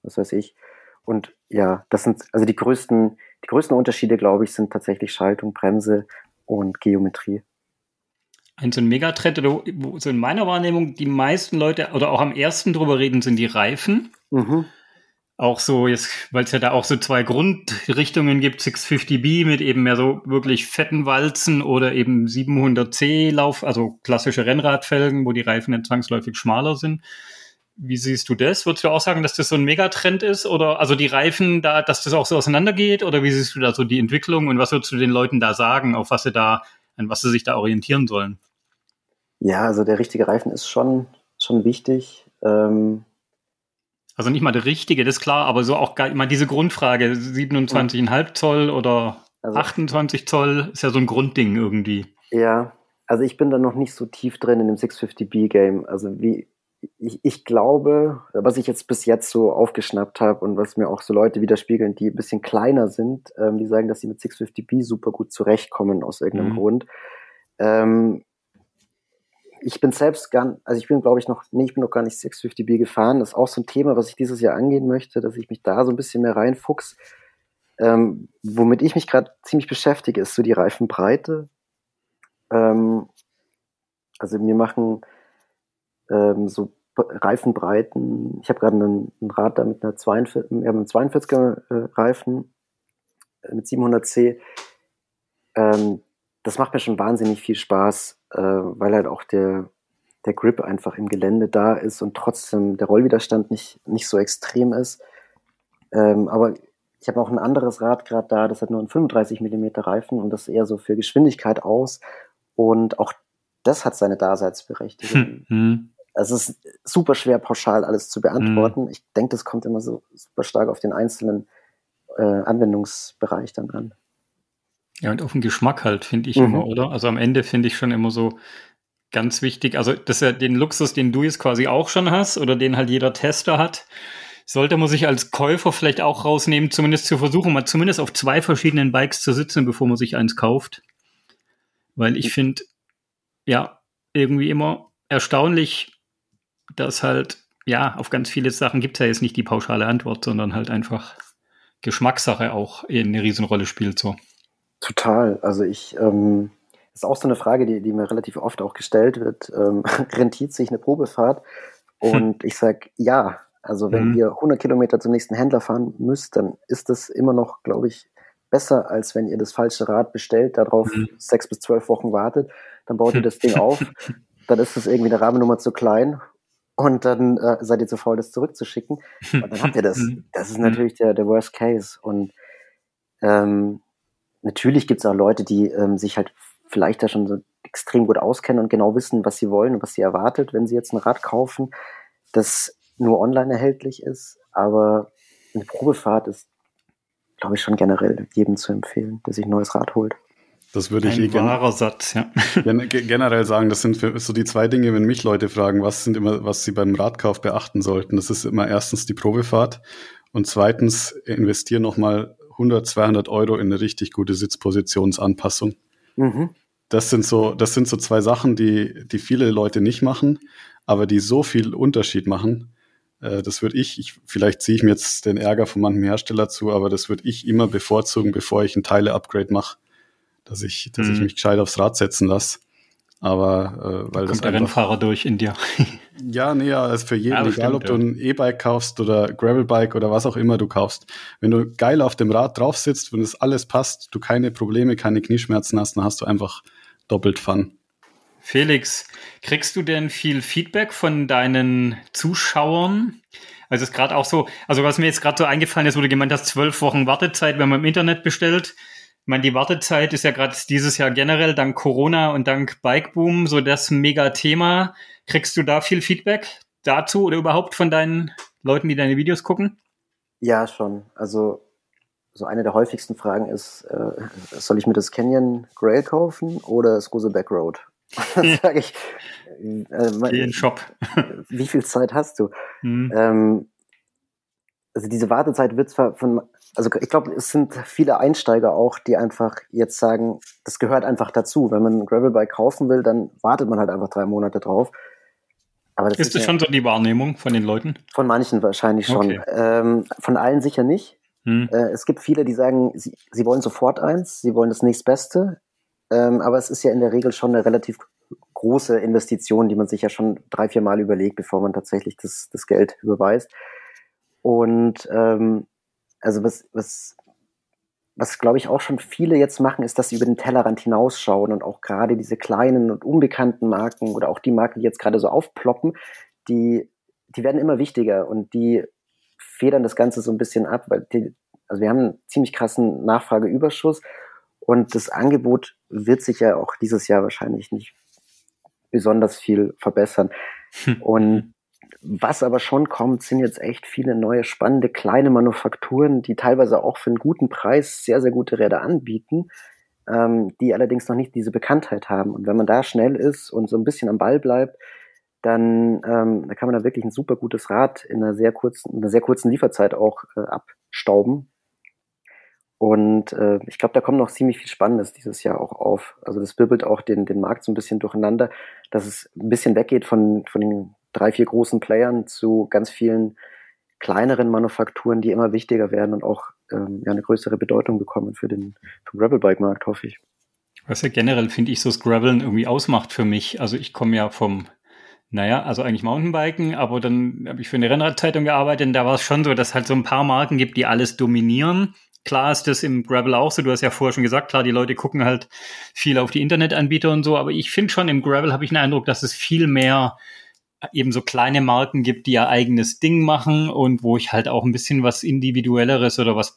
was weiß ich. Und ja, das sind also die größten, die größten Unterschiede, glaube ich, sind tatsächlich Schaltung, Bremse und Geometrie ein so ein Megatrend oder wo so in meiner Wahrnehmung die meisten Leute oder auch am ersten drüber reden, sind die Reifen. Mhm. Auch so jetzt, weil es ja da auch so zwei Grundrichtungen gibt, 650B mit eben mehr so wirklich fetten Walzen oder eben 700C Lauf, also klassische Rennradfelgen, wo die Reifen dann zwangsläufig schmaler sind. Wie siehst du das? Würdest du auch sagen, dass das so ein Megatrend ist? Oder also die Reifen da, dass das auch so auseinandergeht? Oder wie siehst du da so die Entwicklung und was würdest du den Leuten da sagen, auf was sie da, an was sie sich da orientieren sollen? Ja, also der richtige Reifen ist schon, schon wichtig. Ähm, also nicht mal der richtige, das ist klar, aber so auch mal diese Grundfrage, 27,5 Zoll oder also, 28 Zoll, ist ja so ein Grundding irgendwie. Ja, also ich bin da noch nicht so tief drin in dem 650B-Game. Also wie, ich, ich glaube, was ich jetzt bis jetzt so aufgeschnappt habe und was mir auch so Leute widerspiegeln, die ein bisschen kleiner sind, ähm, die sagen, dass sie mit 650B super gut zurechtkommen aus irgendeinem mhm. Grund. Ähm, ich bin selbst gar, also ich bin glaube ich noch, nee, ich bin noch gar nicht 650B gefahren. Das ist auch so ein Thema, was ich dieses Jahr angehen möchte, dass ich mich da so ein bisschen mehr reinfuchs. Ähm, womit ich mich gerade ziemlich beschäftige, ist so die Reifenbreite. Ähm, also mir machen ähm, so Reifenbreiten, ich habe gerade einen, einen Rad da mit einer 42, wir haben einen 42er äh, Reifen äh, mit 700C. Ähm, das macht mir schon wahnsinnig viel Spaß, äh, weil halt auch der, der Grip einfach im Gelände da ist und trotzdem der Rollwiderstand nicht, nicht so extrem ist. Ähm, aber ich habe auch ein anderes Rad gerade da, das hat nur einen 35 mm Reifen und das eher so für Geschwindigkeit aus. Und auch das hat seine Daseinsberechtigung. Hm. Es ist super schwer, pauschal alles zu beantworten. Hm. Ich denke, das kommt immer so super stark auf den einzelnen äh, Anwendungsbereich dann an. Ja, und auf den Geschmack halt, finde ich mhm. immer, oder? Also am Ende finde ich schon immer so ganz wichtig. Also, das ist ja den Luxus, den du jetzt quasi auch schon hast oder den halt jeder Tester hat, sollte man sich als Käufer vielleicht auch rausnehmen, zumindest zu versuchen, mal zumindest auf zwei verschiedenen Bikes zu sitzen, bevor man sich eins kauft. Weil ich finde, ja, irgendwie immer erstaunlich, dass halt, ja, auf ganz viele Sachen gibt es ja jetzt nicht die pauschale Antwort, sondern halt einfach Geschmackssache auch eine Riesenrolle spielt so. Total. Also ich, ähm, ist auch so eine Frage, die, die mir relativ oft auch gestellt wird. Ähm, rentiert sich eine Probefahrt? Und ich sag ja. Also wenn mhm. ihr 100 Kilometer zum nächsten Händler fahren müsst, dann ist das immer noch, glaube ich, besser, als wenn ihr das falsche Rad bestellt, darauf mhm. sechs bis zwölf Wochen wartet, dann baut ihr das Ding auf, dann ist das irgendwie eine Rahmennummer zu klein und dann äh, seid ihr zu faul, das zurückzuschicken. Und dann habt ihr das. Mhm. Das ist natürlich der, der Worst Case. Und ähm, natürlich gibt es auch Leute, die ähm, sich halt vielleicht da schon so extrem gut auskennen und genau wissen, was sie wollen und was sie erwartet, wenn sie jetzt ein Rad kaufen, das nur online erhältlich ist. Aber eine Probefahrt ist, glaube ich, schon generell jedem zu empfehlen, der sich ein neues Rad holt. Das würde ich Ein eh wahrer Satz, ja. gen generell sagen. Das sind für, so die zwei Dinge, wenn mich Leute fragen, was sind immer, was sie beim Radkauf beachten sollten. Das ist immer erstens die Probefahrt und zweitens investieren nochmal 100, 200 Euro in eine richtig gute Sitzpositionsanpassung. Mhm. Das sind so, das sind so zwei Sachen, die, die viele Leute nicht machen, aber die so viel Unterschied machen. Äh, das würde ich, ich, vielleicht ziehe ich mir jetzt den Ärger von manchem Hersteller zu, aber das würde ich immer bevorzugen, bevor ich ein Teile-Upgrade mache, dass ich, dass ich Mhm. mich gescheit aufs Rad setzen lasse. Aber äh, weil das Kommt der Rennfahrer durch in dir. ja, nee, ja, ist für jeden, Ja, egal bestimmt, ob du ein E-Bike kaufst oder Gravelbike oder was auch immer du kaufst. Wenn du geil auf dem Rad drauf sitzt, wenn es alles passt, du keine Probleme, keine Knieschmerzen hast, dann hast du einfach doppelt Fun. Felix, kriegst du denn viel Feedback von deinen Zuschauern? Also es ist gerade auch so, also was mir jetzt gerade so eingefallen ist, wo du gemeint hast, zwölf Wochen Wartezeit, wenn man im Internet bestellt. Ich meine, die Wartezeit ist ja gerade dieses Jahr generell dank Corona und dank Bikeboom so das Mega-Thema. Kriegst du da viel Feedback dazu oder überhaupt von deinen Leuten, die deine Videos gucken? Ja, schon. Also so eine der häufigsten Fragen ist, äh, soll ich mir das Canyon Grail kaufen oder das Rose Back Road? Sage ich, äh, Geh in den Shop. wie viel Zeit hast du? Hm. Ähm, also diese Wartezeit wird zwar von, also ich glaube, es sind viele Einsteiger auch, die einfach jetzt sagen, das gehört einfach dazu. Wenn man ein Gravelbike kaufen will, dann wartet man halt einfach drei Monate drauf. Aber das Ist das ja schon so die Wahrnehmung von den Leuten? von manchen wahrscheinlich schon. Okay. Ähm, von allen sicher nicht. Hm. Äh, es gibt viele, die sagen, sie, sie wollen sofort eins, sie wollen das nächstbeste. Ähm, aber es ist ja in der Regel schon eine relativ große Investition, die man sich ja schon drei, vier Mal überlegt, bevor man tatsächlich das, das Geld überweist. Und ähm, also was, was, was glaube ich auch schon viele jetzt machen, ist, dass sie über den Tellerrand hinausschauen und auch gerade diese kleinen und unbekannten Marken oder auch die Marken, die jetzt gerade so aufploppen, die, die werden immer wichtiger und die federn das Ganze so ein bisschen ab, weil die, also wir haben einen ziemlich krassen Nachfrageüberschuss und das Angebot wird sich ja auch dieses Jahr wahrscheinlich nicht besonders viel verbessern. Hm. Und was aber schon kommt, sind jetzt echt viele neue spannende kleine Manufakturen, die teilweise auch für einen guten Preis sehr, sehr gute Räder anbieten, ähm, die allerdings noch nicht diese Bekanntheit haben. Und wenn man da schnell ist und so ein bisschen am Ball bleibt, dann ähm, da kann man da wirklich ein super gutes Rad in einer sehr kurzen, in einer sehr kurzen Lieferzeit auch äh, abstauben. Und äh, ich glaube, da kommt noch ziemlich viel Spannendes dieses Jahr auch auf. Also das wirbelt auch den, den Markt so ein bisschen durcheinander, dass es ein bisschen weggeht von, von den drei, vier großen Playern zu ganz vielen kleineren Manufakturen, die immer wichtiger werden und auch ähm, ja, eine größere Bedeutung bekommen für den, für den Gravelbike-Markt, hoffe ich. Was ja generell, finde ich, so das Graveln irgendwie ausmacht für mich. Also ich komme ja vom, naja, also eigentlich Mountainbiken, aber dann habe ich für eine Rennradzeitung gearbeitet und da war es schon so, dass halt so ein paar Marken gibt, die alles dominieren. Klar ist das im Gravel auch so, du hast ja vorher schon gesagt, klar, die Leute gucken halt viel auf die Internetanbieter und so, aber ich finde schon, im Gravel habe ich den Eindruck, dass es viel mehr eben so kleine Marken gibt, die ihr eigenes Ding machen und wo ich halt auch ein bisschen was individuelleres oder was,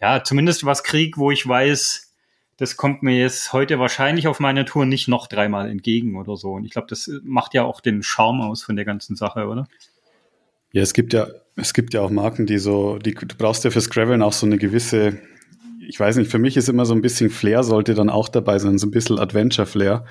ja, zumindest was krieg, wo ich weiß, das kommt mir jetzt heute wahrscheinlich auf meiner Tour nicht noch dreimal entgegen oder so. Und ich glaube, das macht ja auch den Charme aus von der ganzen Sache, oder? Ja, es gibt ja, es gibt ja auch Marken, die so, die, du brauchst ja fürs Graveln auch so eine gewisse, ich weiß nicht, für mich ist immer so ein bisschen Flair sollte dann auch dabei sein, so ein bisschen Adventure-Flair.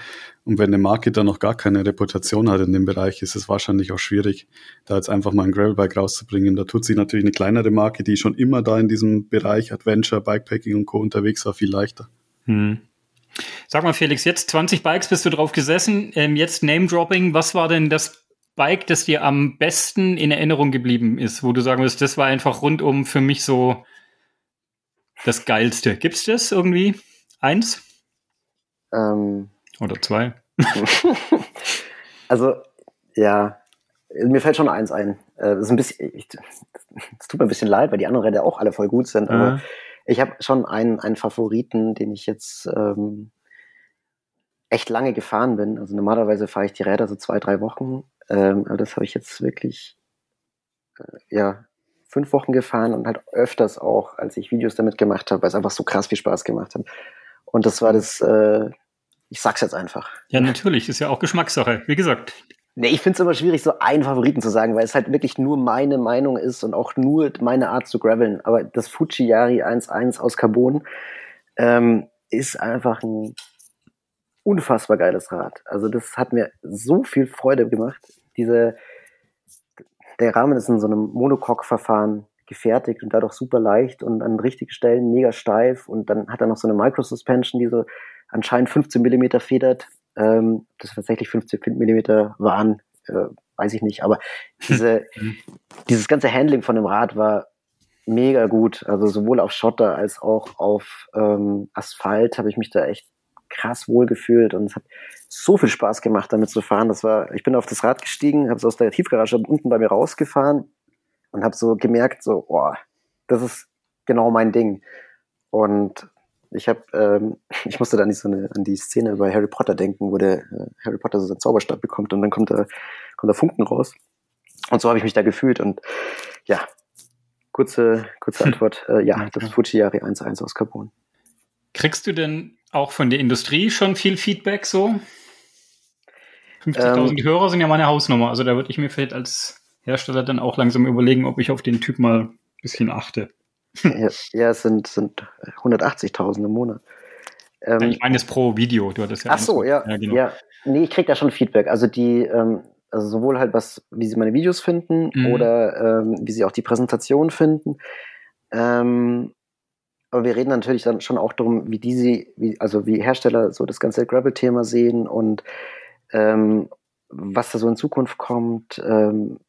Und wenn eine Marke dann noch gar keine Reputation hat in dem Bereich, ist es wahrscheinlich auch schwierig, da jetzt einfach mal ein Gravelbike rauszubringen. Da tut sich natürlich eine kleinere Marke, die schon immer da in diesem Bereich Adventure, Bikepacking und Co. unterwegs war, viel leichter. Hm. Sag mal, Felix, jetzt 20 Bikes bist du drauf gesessen. Ähm, jetzt Name-Dropping. Was war denn das Bike, das dir am besten in Erinnerung geblieben ist, wo du sagen wirst, das war einfach rundum für mich so das Geilste. Gibt's das irgendwie? Eins Ähm, oder zwei? also, ja, mir fällt schon eins ein. Äh, Das ist ein bisschen, es tut mir ein bisschen leid, weil die anderen Räder auch alle voll gut sind, aber Mhm. ich habe schon einen, einen Favoriten, den ich jetzt ähm, echt lange gefahren bin. Also normalerweise fahre ich die Räder so zwei, drei Wochen, ähm, aber das habe ich jetzt wirklich äh, ja fünf Wochen gefahren und halt öfters auch, als ich Videos damit gemacht habe, weil es einfach so krass viel Spaß gemacht hat. Und das war das äh, Ich sag's jetzt einfach. Ja, natürlich, ist ja auch Geschmackssache, wie gesagt. Nee, ich finde es immer schwierig, so einen Favoriten zu sagen, weil es halt wirklich nur meine Meinung ist und auch nur meine Art zu graveln. Aber das Fuji Yari 1.1 aus Carbon ähm, ist einfach ein unfassbar geiles Rad. Also das hat mir so viel Freude gemacht. Diese, der Rahmen ist in so einem Monocoque-Verfahren gefertigt und dadurch super leicht und an richtigen Stellen mega steif und dann hat er noch so eine Micro-Suspension, die so anscheinend 15 Millimeter federt. Ähm, das tatsächlich 15 Millimeter waren, äh, weiß ich nicht, aber diese, dieses ganze Handling von dem Rad war mega gut. Also sowohl auf Schotter als auch auf ähm, Asphalt habe ich mich da echt krass wohl gefühlt und es hat so viel Spaß gemacht, damit zu fahren. Das war, ich bin auf das Rad gestiegen, habe es aus der Tiefgarage unten bei mir rausgefahren und habe so gemerkt, so, boah, das ist genau mein Ding. Und ich habe, ähm, ich musste da nicht so eine, an die Szene bei Harry Potter denken, wo der äh, Harry Potter so seinen Zauberstab bekommt und dann kommt da, kommt da Funken raus. Und so habe ich mich da gefühlt und ja, kurze, kurze Antwort, äh, ja, das Fujiyari 1.1 aus Carbon. Kriegst du denn auch von der Industrie schon viel Feedback so? 50.000 ähm, Hörer sind ja meine Hausnummer, also da würde ich mir vielleicht als Hersteller dann auch langsam überlegen, ob ich auf den Typ mal ein bisschen achte. ja, ja, es sind, sind 180.000 im Monat. Ähm, ich meine es pro Video, du hattest ja. Ach so, ja, ja, genau. ja. Nee, ich krieg da schon Feedback. Also die, ähm, also sowohl halt was, wie sie meine Videos finden mhm. oder ähm, wie sie auch die Präsentation finden. Ähm, aber wir reden natürlich dann schon auch darum, wie diese, wie, also wie Hersteller so das ganze Gravel-Thema sehen und ähm, was da so in Zukunft kommt, ähm,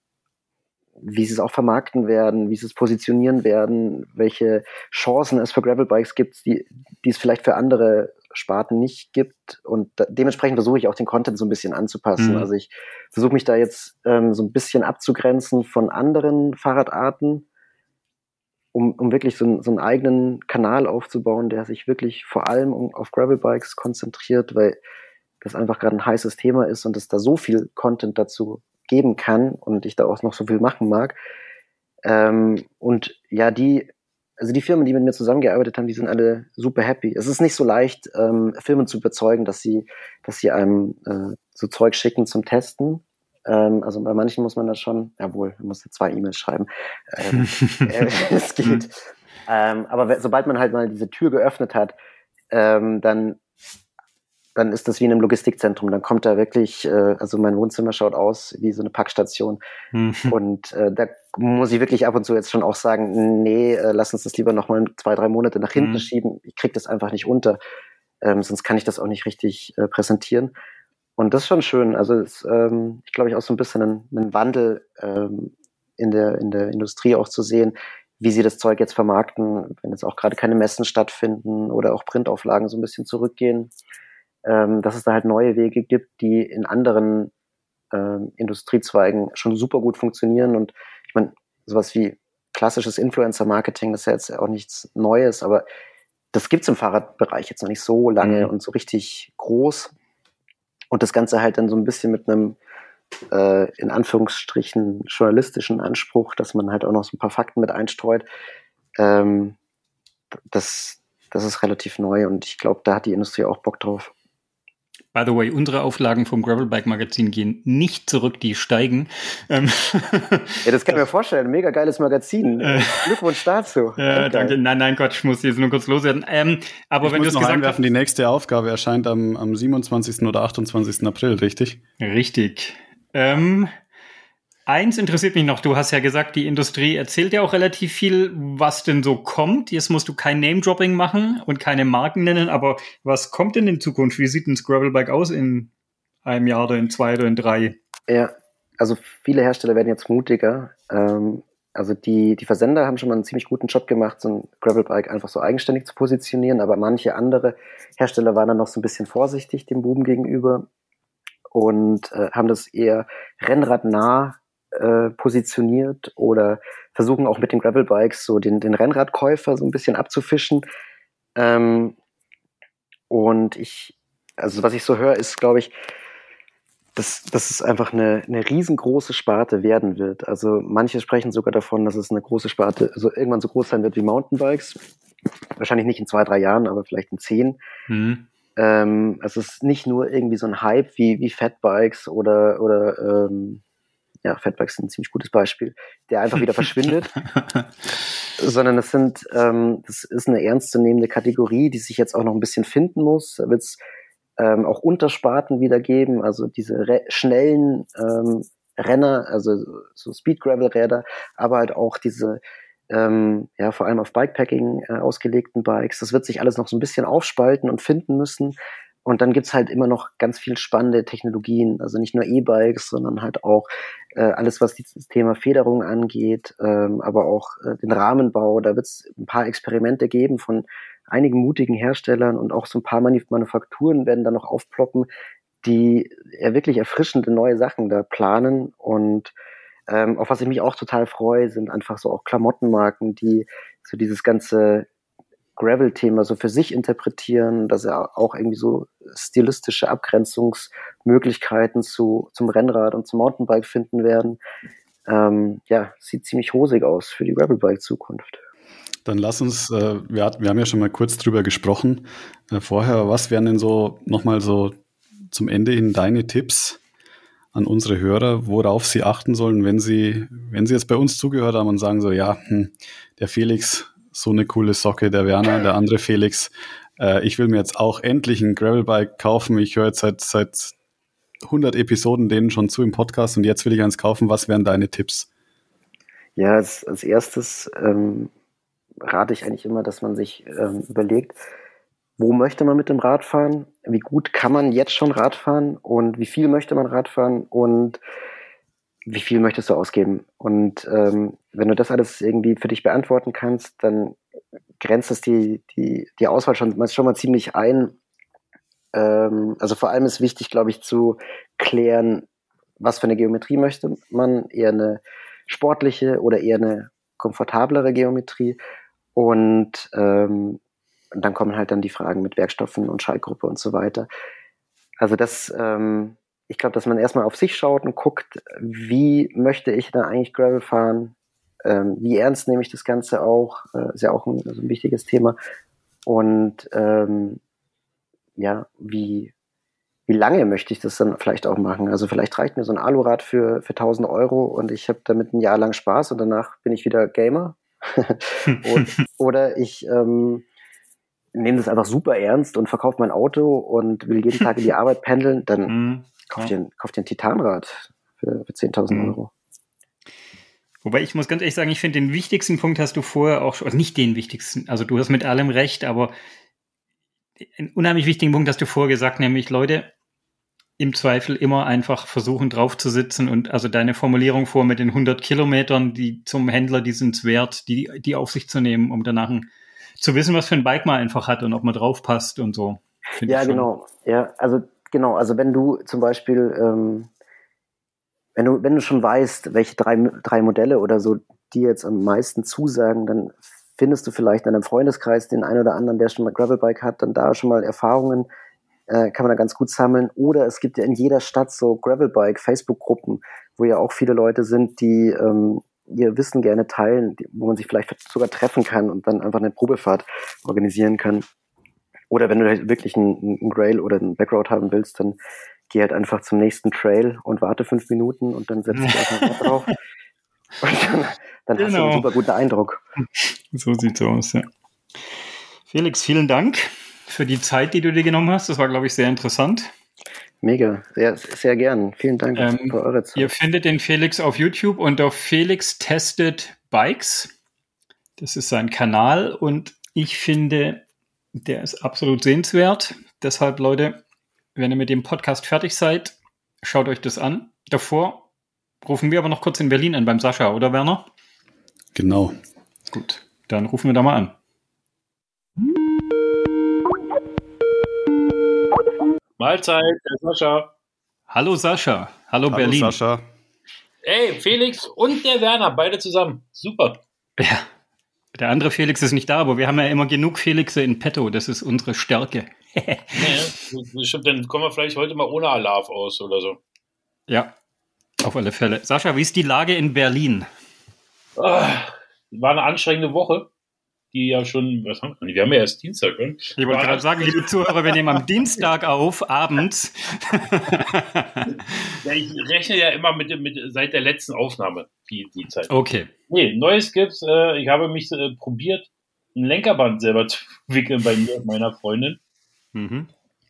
wie sie es auch vermarkten werden, wie sie es positionieren werden, welche Chancen es für Gravelbikes gibt, die, die es vielleicht für andere Sparten nicht gibt. Und da, dementsprechend versuche ich auch den Content so ein bisschen anzupassen. Mhm. Also ich versuche mich da jetzt ähm, so ein bisschen abzugrenzen von anderen Fahrradarten, um, um wirklich so, so einen eigenen Kanal aufzubauen, der sich wirklich vor allem um, auf Gravelbikes konzentriert, weil das einfach gerade ein heißes Thema ist und es da so viel Content dazu geben kann und ich da auch noch so viel machen mag. Ähm, und ja, die, also die Firmen, die mit mir zusammengearbeitet haben, die sind alle super happy. Es ist nicht so leicht, ähm, Firmen zu überzeugen, dass sie, dass sie einem äh, so Zeug schicken zum Testen. Ähm, also bei manchen muss man das schon, jawohl, man muss ja zwei E-Mails schreiben. Ähm, äh, es geht. Ähm, aber sobald man halt mal diese Tür geöffnet hat, ähm, dann dann ist das wie in einem Logistikzentrum. Dann kommt da wirklich, äh, also mein Wohnzimmer schaut aus wie so eine Packstation. Mhm. Und äh, da muss ich wirklich ab und zu jetzt schon auch sagen, nee, äh, lass uns das lieber nochmal zwei, drei Monate nach hinten mhm. schieben. Ich krieg das einfach nicht unter. Ähm, sonst kann ich das auch nicht richtig äh, präsentieren. Und das ist schon schön. Also es, ähm, ich glaube ich auch so ein bisschen einen, einen Wandel ähm, in der in der Industrie auch zu sehen, wie sie das Zeug jetzt vermarkten, wenn jetzt auch gerade keine Messen stattfinden oder auch Printauflagen so ein bisschen zurückgehen ähm, dass es da halt neue Wege gibt, die in anderen ähm, Industriezweigen schon super gut funktionieren. Und ich meine, sowas wie klassisches Influencer-Marketing ist ja jetzt auch nichts Neues, aber das gibt's im Fahrradbereich jetzt noch nicht so lange mhm. und so richtig groß. Und das Ganze halt dann so ein bisschen mit einem äh, in Anführungsstrichen journalistischen Anspruch, dass man halt auch noch so ein paar Fakten mit einstreut. Ähm, das, das ist relativ neu und ich glaube, da hat die Industrie auch Bock drauf. By the way, unsere Auflagen vom Gravelbike Magazin gehen nicht zurück, die steigen. Ähm ja, das kann ich mir vorstellen. Mega geiles Magazin. Äh, Glückwunsch dazu. Ja, danke. Nein, nein, Gott, ich muss jetzt nur kurz loswerden. Ähm, aber ich wenn du es gesagt hast. Die nächste Aufgabe erscheint am, am 27. oder 28. April, richtig? Richtig. Ähm, Eins interessiert mich noch. Du hast ja gesagt, die Industrie erzählt ja auch relativ viel, was denn so kommt. Jetzt musst du kein Name-Dropping machen und keine Marken nennen, aber was kommt denn in Zukunft? Wie sieht ein Gravelbike aus in einem Jahr oder in zwei oder in drei? Ja, also viele Hersteller werden jetzt mutiger. Ähm, also die, die Versender haben schon mal einen ziemlich guten Job gemacht, so ein Gravelbike einfach so eigenständig zu positionieren, aber manche andere Hersteller waren dann noch so ein bisschen vorsichtig dem Buben gegenüber und äh, haben das eher rennradnah äh, positioniert oder versuchen auch mit den Gravelbikes so den, den Rennradkäufer so ein bisschen abzufischen. Ähm, und ich, also was ich so höre, ist, glaube ich, dass, dass es einfach eine, eine riesengroße Sparte werden wird. Also manche sprechen sogar davon, dass es eine große Sparte, also irgendwann so groß sein wird wie Mountainbikes. Wahrscheinlich nicht in zwei, drei Jahren, aber vielleicht in zehn. Mhm. Ähm, also es ist nicht nur irgendwie so ein Hype wie, wie Fatbikes oder, oder ähm, ja, Fatbikes sind ein ziemlich gutes Beispiel, der einfach wieder verschwindet, sondern es sind, ähm, das ist eine ernstzunehmende Kategorie, die sich jetzt auch noch ein bisschen finden muss. Da wird es ähm, auch Untersparten wieder geben, also diese schnellen ähm, Renner, also so Speed Gravel Räder, aber halt auch diese ähm, ja vor allem auf Bikepacking äh, ausgelegten Bikes. Das wird sich alles noch so ein bisschen aufspalten und finden müssen. Und dann gibt's halt immer noch ganz viel spannende Technologien, also nicht nur E-Bikes, sondern halt auch äh, alles, was dieses Thema Federung angeht, ähm, aber auch äh, den Rahmenbau. Da wird's ein paar Experimente geben von einigen mutigen Herstellern und auch so ein paar Manuf Manufakturen werden da noch aufploppen, die ja wirklich erfrischende neue Sachen da planen. Und ähm, auf was ich mich auch total freue, sind einfach so auch Klamottenmarken, die so dieses ganze Gravel-Thema so für sich interpretieren, dass er auch irgendwie so stilistische Abgrenzungsmöglichkeiten zu, zum Rennrad und zum Mountainbike finden werden. Ähm, ja, sieht ziemlich rosig aus für die Gravelbike-Zukunft. Dann lass uns, äh, wir, wir haben ja schon mal kurz drüber gesprochen äh, vorher, was wären denn so nochmal so zum Ende hin deine Tipps an unsere Hörer, worauf sie achten sollen, wenn sie, wenn sie jetzt bei uns zugehört haben und sagen so, ja, hm, der Felix so eine coole Socke, der Werner, der andere Felix. Äh, ich will mir jetzt auch endlich ein Gravelbike kaufen. Ich höre jetzt seit, seit 100 Episoden denen schon zu im Podcast und jetzt will ich eins kaufen. Was wären deine Tipps? Ja, als, als erstes ähm, rate ich eigentlich immer, dass man sich ähm, überlegt, wo möchte man mit dem Rad fahren? Wie gut kann man jetzt schon Rad fahren? Und wie viel möchte man Rad fahren? Und wie viel möchtest du ausgeben? Und ähm, wenn du das alles irgendwie für dich beantworten kannst, dann grenzt es die, die, die Auswahl schon, schon mal ziemlich ein. Ähm, also vor allem ist wichtig, glaube ich, zu klären, was für eine Geometrie möchte man, eher eine sportliche oder eher eine komfortablere Geometrie. Und, ähm, dann kommen halt dann die Fragen mit Werkstoffen und Schaltgruppe und so weiter. Also das ähm, ich glaube, dass man erstmal auf sich schaut und guckt, wie möchte ich da eigentlich Gravel fahren? Ähm, wie ernst nehme ich das Ganze auch? Äh, ist ja auch ein, also ein wichtiges Thema. Und ähm, ja, wie, wie lange möchte ich das dann vielleicht auch machen? Also vielleicht reicht mir so ein Alurad für, für 1000 Euro und ich habe damit ein Jahr lang Spaß und danach bin ich wieder Gamer. und, oder ich ähm, nehme das einfach super ernst und verkaufe mein Auto und will jeden Tag in die Arbeit pendeln, dann mhm. Kauf, ja. dir, kauf dir ein Titanrad für, für 10.000 mhm. Euro. Wobei ich muss ganz ehrlich sagen, ich finde den wichtigsten Punkt hast du vorher auch schon, also nicht den wichtigsten, also du hast mit allem recht, aber einen unheimlich wichtigen Punkt hast du vorher gesagt, nämlich Leute, im Zweifel immer einfach versuchen drauf zu sitzen und also deine Formulierung vor mit den 100 Kilometern, die zum Händler, die sind wert, die, die auf sich zu nehmen, um danach ein, zu wissen, was für ein Bike man einfach hat und ob man drauf passt und so. Ja, genau. Ja, also genau, also wenn du zum Beispiel, ähm, wenn du, wenn du schon weißt, welche drei, drei Modelle oder so dir jetzt am meisten zusagen, dann findest du vielleicht in einem Freundeskreis den einen oder anderen, der schon mal Gravelbike hat, dann da schon mal Erfahrungen, äh, kann man da ganz gut sammeln. Oder es gibt ja in jeder Stadt so Gravelbike Facebook-Gruppen, wo ja auch viele Leute sind, die ähm, ihr Wissen gerne teilen, wo man sich vielleicht sogar treffen kann und dann einfach eine Probefahrt organisieren kann. Oder wenn du halt wirklich einen, einen Grail oder einen Backroad haben willst, dann geh halt einfach zum nächsten Trail und warte fünf Minuten und dann setzt du einfach drauf. Und dann, dann genau. hast du einen genau. super guten Eindruck. So sieht's aus, ja. Felix, vielen Dank für die Zeit, die du dir genommen hast. Das war, glaube ich, sehr interessant. Mega, sehr, sehr gern. Vielen Dank ähm, für eure Zeit. Ihr findet den Felix auf YouTube unter Felix Tested Bikes. Das ist sein Kanal und ich finde, der ist absolut sehenswert. Deshalb, Leute, wenn ihr mit dem Podcast fertig seid, schaut euch das an. Davor rufen wir aber noch kurz in Berlin an beim Sascha, oder Werner? Genau. Gut, dann rufen wir da mal an. Mahlzeit, der Sascha. Hallo Sascha. Hallo, Hallo Berlin. Sascha. Ey, Felix und der Werner, beide zusammen. Super. Ja, der andere Felix ist nicht da, aber wir haben ja immer genug Felixe in petto. Das ist unsere Stärke. nee, stimmt, dann kommen wir vielleicht heute mal ohne Alarv aus oder so. Ja, auf alle Fälle. Sascha, wie ist die Lage in Berlin? Oh, war eine anstrengende Woche. Die ja schon, was haben wir? Wir haben ja erst Dienstag, oder? Ich wollte gerade sagen, liebe Zuhörer, wir nehmen am Dienstag auf, abends. ja, ich rechne ja immer mit, mit seit der letzten Aufnahme die, die Zeit. Okay. Nee, Neues gibt's. Äh, ich habe mich äh, probiert, ein Lenkerband selber zu wickeln bei mir und meiner Freundin. Mhm.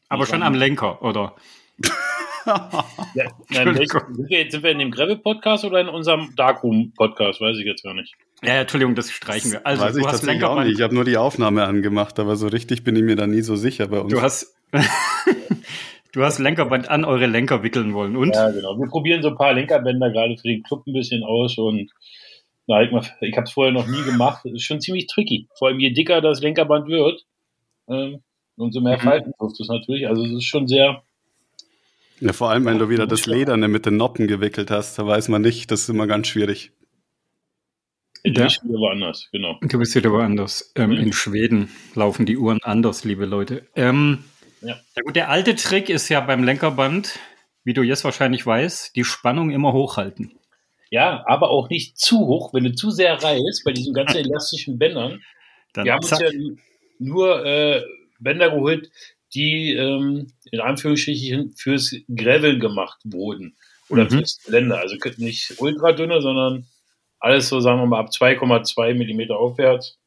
Aber schon am Lenker, oder? ja, nein, welch, sind, wir jetzt, sind wir in dem Gravel-Podcast oder in unserem Darkroom-Podcast? Weiß ich jetzt gar nicht. Ja, ja, Entschuldigung, das streichen wir. Also, Weiß du ich hast Lenkerband. Auch nicht. Ich habe nur die Aufnahme angemacht, aber so richtig bin ich mir da nie so sicher bei uns. Du hast, du hast Lenkerband an eure Lenker wickeln wollen und? Ja, genau. Wir probieren so ein paar Lenkerbänder gerade für den Club ein bisschen aus und na, ich, ich habe es vorher noch nie gemacht. Das ist schon ziemlich tricky. Vor allem je dicker das Lenkerband wird, ähm, umso mehr mhm. Falten trifft es natürlich. Also es ist schon sehr, ja, vor allem, wenn du wieder das Lederne mit den Noppen gewickelt hast, da weiß man nicht, das ist immer ganz schwierig. Du ja. bist wieder woanders, genau. Du bist wieder woanders. Ähm, ja. In Schweden laufen die Uhren anders, liebe Leute. Ähm, ja. gut, der alte Trick ist ja beim Lenkerband, wie du jetzt wahrscheinlich weißt, die Spannung immer hochhalten. Ja, aber auch nicht zu hoch, wenn du zu sehr reißt bei diesen ganzen elastischen Bändern. Dann Wir haben zack. uns ja nur äh, Bänder geholt, die ähm, in Anführungsstrichen fürs Gravel gemacht wurden oder mhm. fürs Gelände. Also nicht ultra dünne, sondern alles so, sagen wir mal, ab 2,2 Millimeter aufwärts.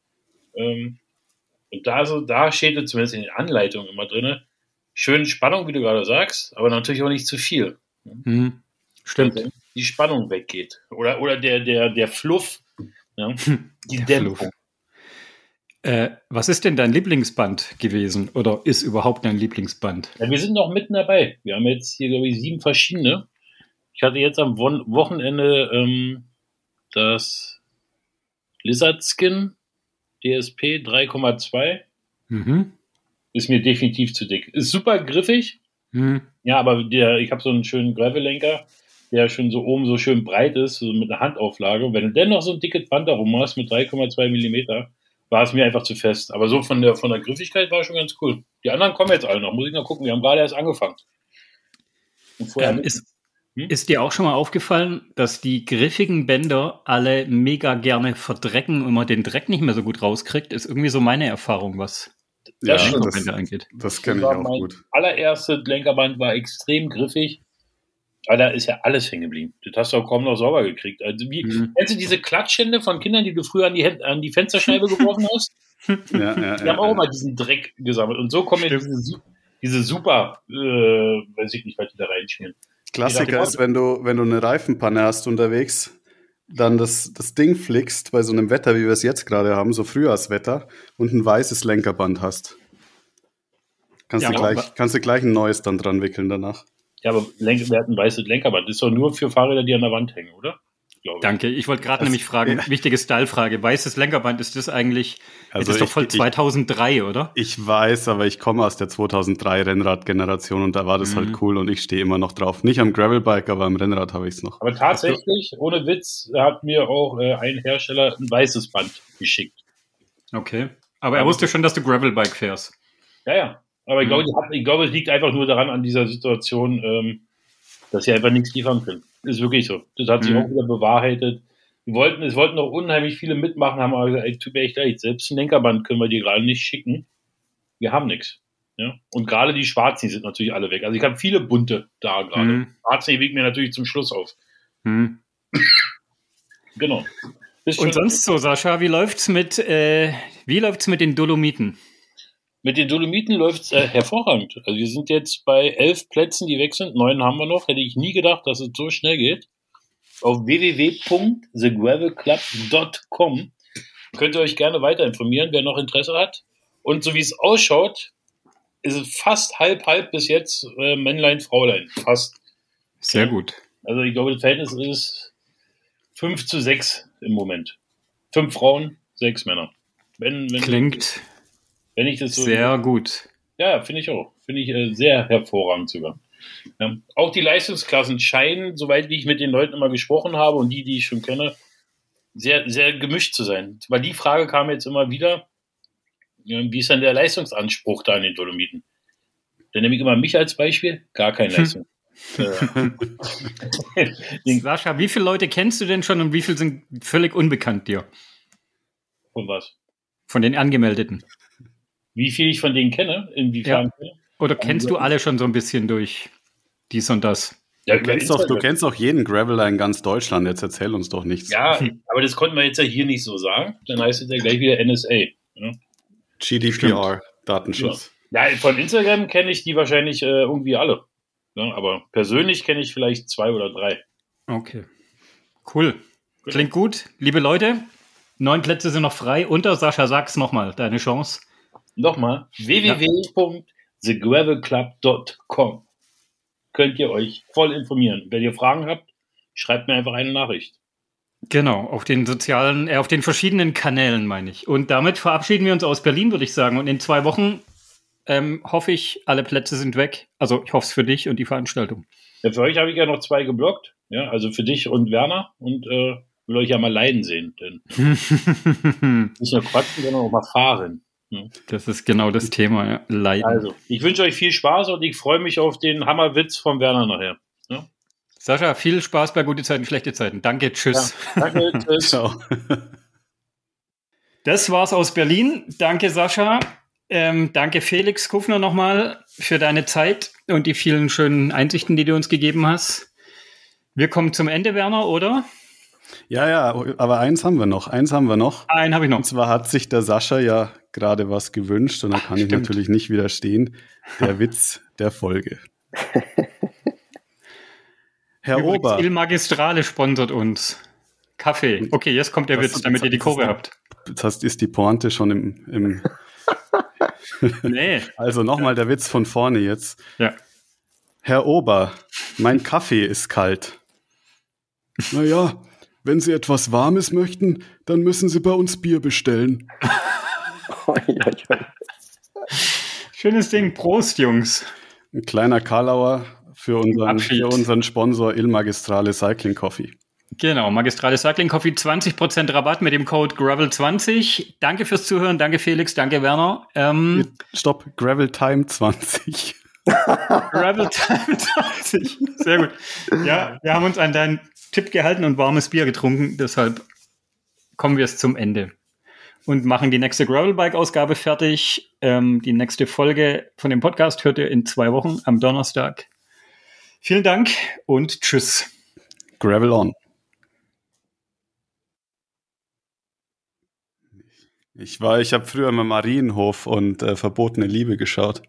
Ähm, und da, so, da steht zumindest in den Anleitungen immer drin, schön Spannung, wie du gerade sagst, aber natürlich auch nicht zu viel. Mhm. Stimmt. Wenn die Spannung weggeht. Oder, oder der, der, der Fluff, ja, die der Dämpfung. Fluff. Äh, was ist denn dein Lieblingsband gewesen oder ist überhaupt dein Lieblingsband? Ja, wir sind noch mitten dabei. Wir haben jetzt hier, glaube ich, sieben verschiedene. Ich hatte jetzt am Wochenende ähm, das Lizard Skin DSP 3,2. Mhm. Ist mir definitiv zu dick. Ist super griffig. Mhm. Ja, aber der, ich habe so einen schönen Gravel-Lenker, der schon so oben so schön breit ist, so mit einer Handauflage. Und wenn du dennoch so ein dickes Band darum hast mit 3,2 Millimeter, war es mir einfach zu fest. Aber so von der, von der Griffigkeit war schon ganz cool. Die anderen kommen jetzt alle noch, muss ich noch gucken. Wir haben gerade erst angefangen. Ähm, ist, hm? ist dir auch schon mal aufgefallen, dass die griffigen Bänder alle mega gerne verdrecken und man den Dreck nicht mehr so gut rauskriegt? Ist irgendwie so meine Erfahrung, was ja, das, angeht. Das kenne ich auch gut. Allererste Lenkerband war extrem griffig. Aber da ist ja alles hängen geblieben. Das hast du auch kaum noch sauber gekriegt. Also wie, mhm. kennst du diese Klatschhände von Kindern, die du früher an die, an die Fensterscheibe geworfen hast? ja, ja, die ja, haben auch immer diesen Dreck gesammelt. Und so kommen jetzt diese, diese super, äh, weiß ich nicht, was die da reinspielen. Klassiker ist, wenn du, wenn du eine Reifenpanne hast unterwegs, dann das, das Ding flickst bei so einem Wetter, wie wir es jetzt gerade haben, so Frühjahrswetter, und ein weißes Lenkerband hast. Kannst, du gleich, kannst du gleich ein neues dann dran wickeln danach. Ja, aber Lenk wir hatten ein weißes Lenkerband. Das ist doch nur für Fahrräder, die an der Wand hängen, oder? Danke. Ich wollte gerade nämlich fragen, ja. wichtige Style-Frage. Weißes Lenkerband, ist das eigentlich, also das ist doch voll 2003, ich, oder? Ich weiß, aber ich komme aus der 2003 Rennrad-Generation und da war das halt mhm. halt cool und ich stehe immer noch drauf. Nicht am Gravelbike, aber am Rennrad habe ich es noch. Aber tatsächlich, ohne Witz, hat mir auch äh, ein Hersteller ein weißes Band geschickt. Okay. Aber er wusste schon, dass du Gravelbike fährst. Ja, ja. Aber ich, glaube, mhm. ich glaube, es liegt einfach nur daran, an dieser Situation, ähm, dass sie einfach nichts liefern können. Ist wirklich so. Das hat sich mhm. auch wieder bewahrheitet. Wir wollten, es wollten noch unheimlich viele mitmachen, haben aber gesagt, ey, tut mir echt leid, selbst ein Lenkerband können wir dir gerade nicht schicken. Wir haben nichts. Ja? Und gerade die Schwarzen sind natürlich alle weg. Also ich habe viele bunte da gerade. Mhm. Schwarzen wiegt mir natürlich zum Schluss auf. Mhm. genau. Und sonst so, Sascha, wie läuft's mit, äh, wie läuft's mit den Dolomiten? Mit den Dolomiten läuft es äh, hervorragend. Also wir sind jetzt bei elf Plätzen, die weg sind. Neun haben wir noch. Hätte ich nie gedacht, dass es so schnell geht. Auf www.thegravelclub.com könnt ihr euch gerne weiter informieren, wer noch Interesse hat. Und so wie es ausschaut, ist es fast halb halb bis jetzt äh, Männlein, Fraulein. Fast. Sehr gut. Also ich glaube, das Verhältnis ist 5 zu 6 im Moment. Fünf Frauen, sechs Männer. Wenn, wenn Klingt wenn ich das so. Sehr gut. Ja, finde ich auch. Finde ich äh, sehr hervorragend sogar. Ja. Auch die Leistungsklassen scheinen, soweit wie ich mit den Leuten immer gesprochen habe und die, die ich schon kenne, sehr, sehr gemischt zu sein. Weil die Frage kam jetzt immer wieder, wie ist denn der Leistungsanspruch da in den Dolomiten? Dann nehme ich immer mich als Beispiel, gar keine hm. Leistung. Sascha, wie viele Leute kennst du denn schon und wie viele sind völlig unbekannt dir? Von was? Von den Angemeldeten. Wie viel ich von denen kenne, inwiefern. Ja. Oder kennst du alle schon so ein bisschen durch dies und das? Ja, du, kennst doch, du kennst doch jeden Graveler in ganz Deutschland. Jetzt erzähl uns doch nichts. Ja, aber das konnten wir jetzt ja hier nicht so sagen. Dann heißt es ja gleich wieder NSA. Ja? GDPR, Datenschutz. Ja. ja. von Instagram kenne ich die wahrscheinlich äh, irgendwie alle. Ja, aber persönlich kenne ich vielleicht zwei oder drei. Okay. Cool. Klingt gut. Liebe Leute, neun Plätze sind noch frei. Unter Sascha, sag's nochmal, deine Chance. Nochmal, www.thegravelclub.com könnt ihr euch voll informieren. Wenn ihr Fragen habt, schreibt mir einfach eine Nachricht. Genau, auf den sozialen, äh, auf den verschiedenen Kanälen meine ich. Und damit verabschieden wir uns aus Berlin, würde ich sagen. Und in zwei Wochen ähm, hoffe ich, alle Plätze sind weg. Also ich hoffe es für dich und die Veranstaltung. Ja, für euch habe ich ja noch zwei geblockt. Ja, also für dich und Werner. Und äh, will euch ja mal leiden sehen. Denn nicht nur quatschen, sondern auch mal fahren. Das ist genau das Thema, ja. Leiden. Also, ich wünsche euch viel Spaß und ich freue mich auf den Hammerwitz von Werner nachher. Ja? Sascha, viel Spaß bei gute Zeiten, schlechte Zeiten. Danke, tschüss. Ja, danke, tschüss. Ciao. Das war's aus Berlin. Danke, Sascha. Ähm, danke, Felix Kufner, nochmal für deine Zeit und die vielen schönen Einsichten, die du uns gegeben hast. Wir kommen zum Ende, Werner, oder? Ja, ja, aber eins haben wir noch. Eins haben wir noch. Einen habe ich noch. Und zwar hat sich der Sascha ja gerade was gewünscht und da kann Stimmt. ich natürlich nicht widerstehen. Der Witz der Folge. Herr Übrigens, Ober. Il Magistrale sponsert uns. Kaffee. Okay, jetzt kommt der was, Witz, damit ihr die Kurve habt. Das heißt, ist die Pointe schon im. im nee. Also nochmal der Witz von vorne jetzt. Ja. Herr Ober, mein Kaffee ist kalt. Naja, wenn Sie etwas Warmes möchten, dann müssen Sie bei uns Bier bestellen. Schönes Ding. Prost, Jungs. Ein kleiner Karlauer für unseren, für unseren Sponsor Il Magistrale Cycling Coffee. Genau, Magistrale Cycling Coffee, 20% Rabatt mit dem Code Gravel20. Danke fürs Zuhören, danke Felix, danke Werner. Ähm, Stopp, Gravel Time 20. Gravel Time 20. Sehr gut. Ja, wir haben uns an deinen Tipp gehalten und warmes Bier getrunken. Deshalb kommen wir es zum Ende und machen die nächste Gravelbike-Ausgabe fertig. Ähm, die nächste Folge von dem Podcast hört ihr in zwei Wochen am Donnerstag. Vielen Dank und tschüss. Gravel on. Ich war, ich habe früher immer Marienhof und äh, Verbotene Liebe geschaut.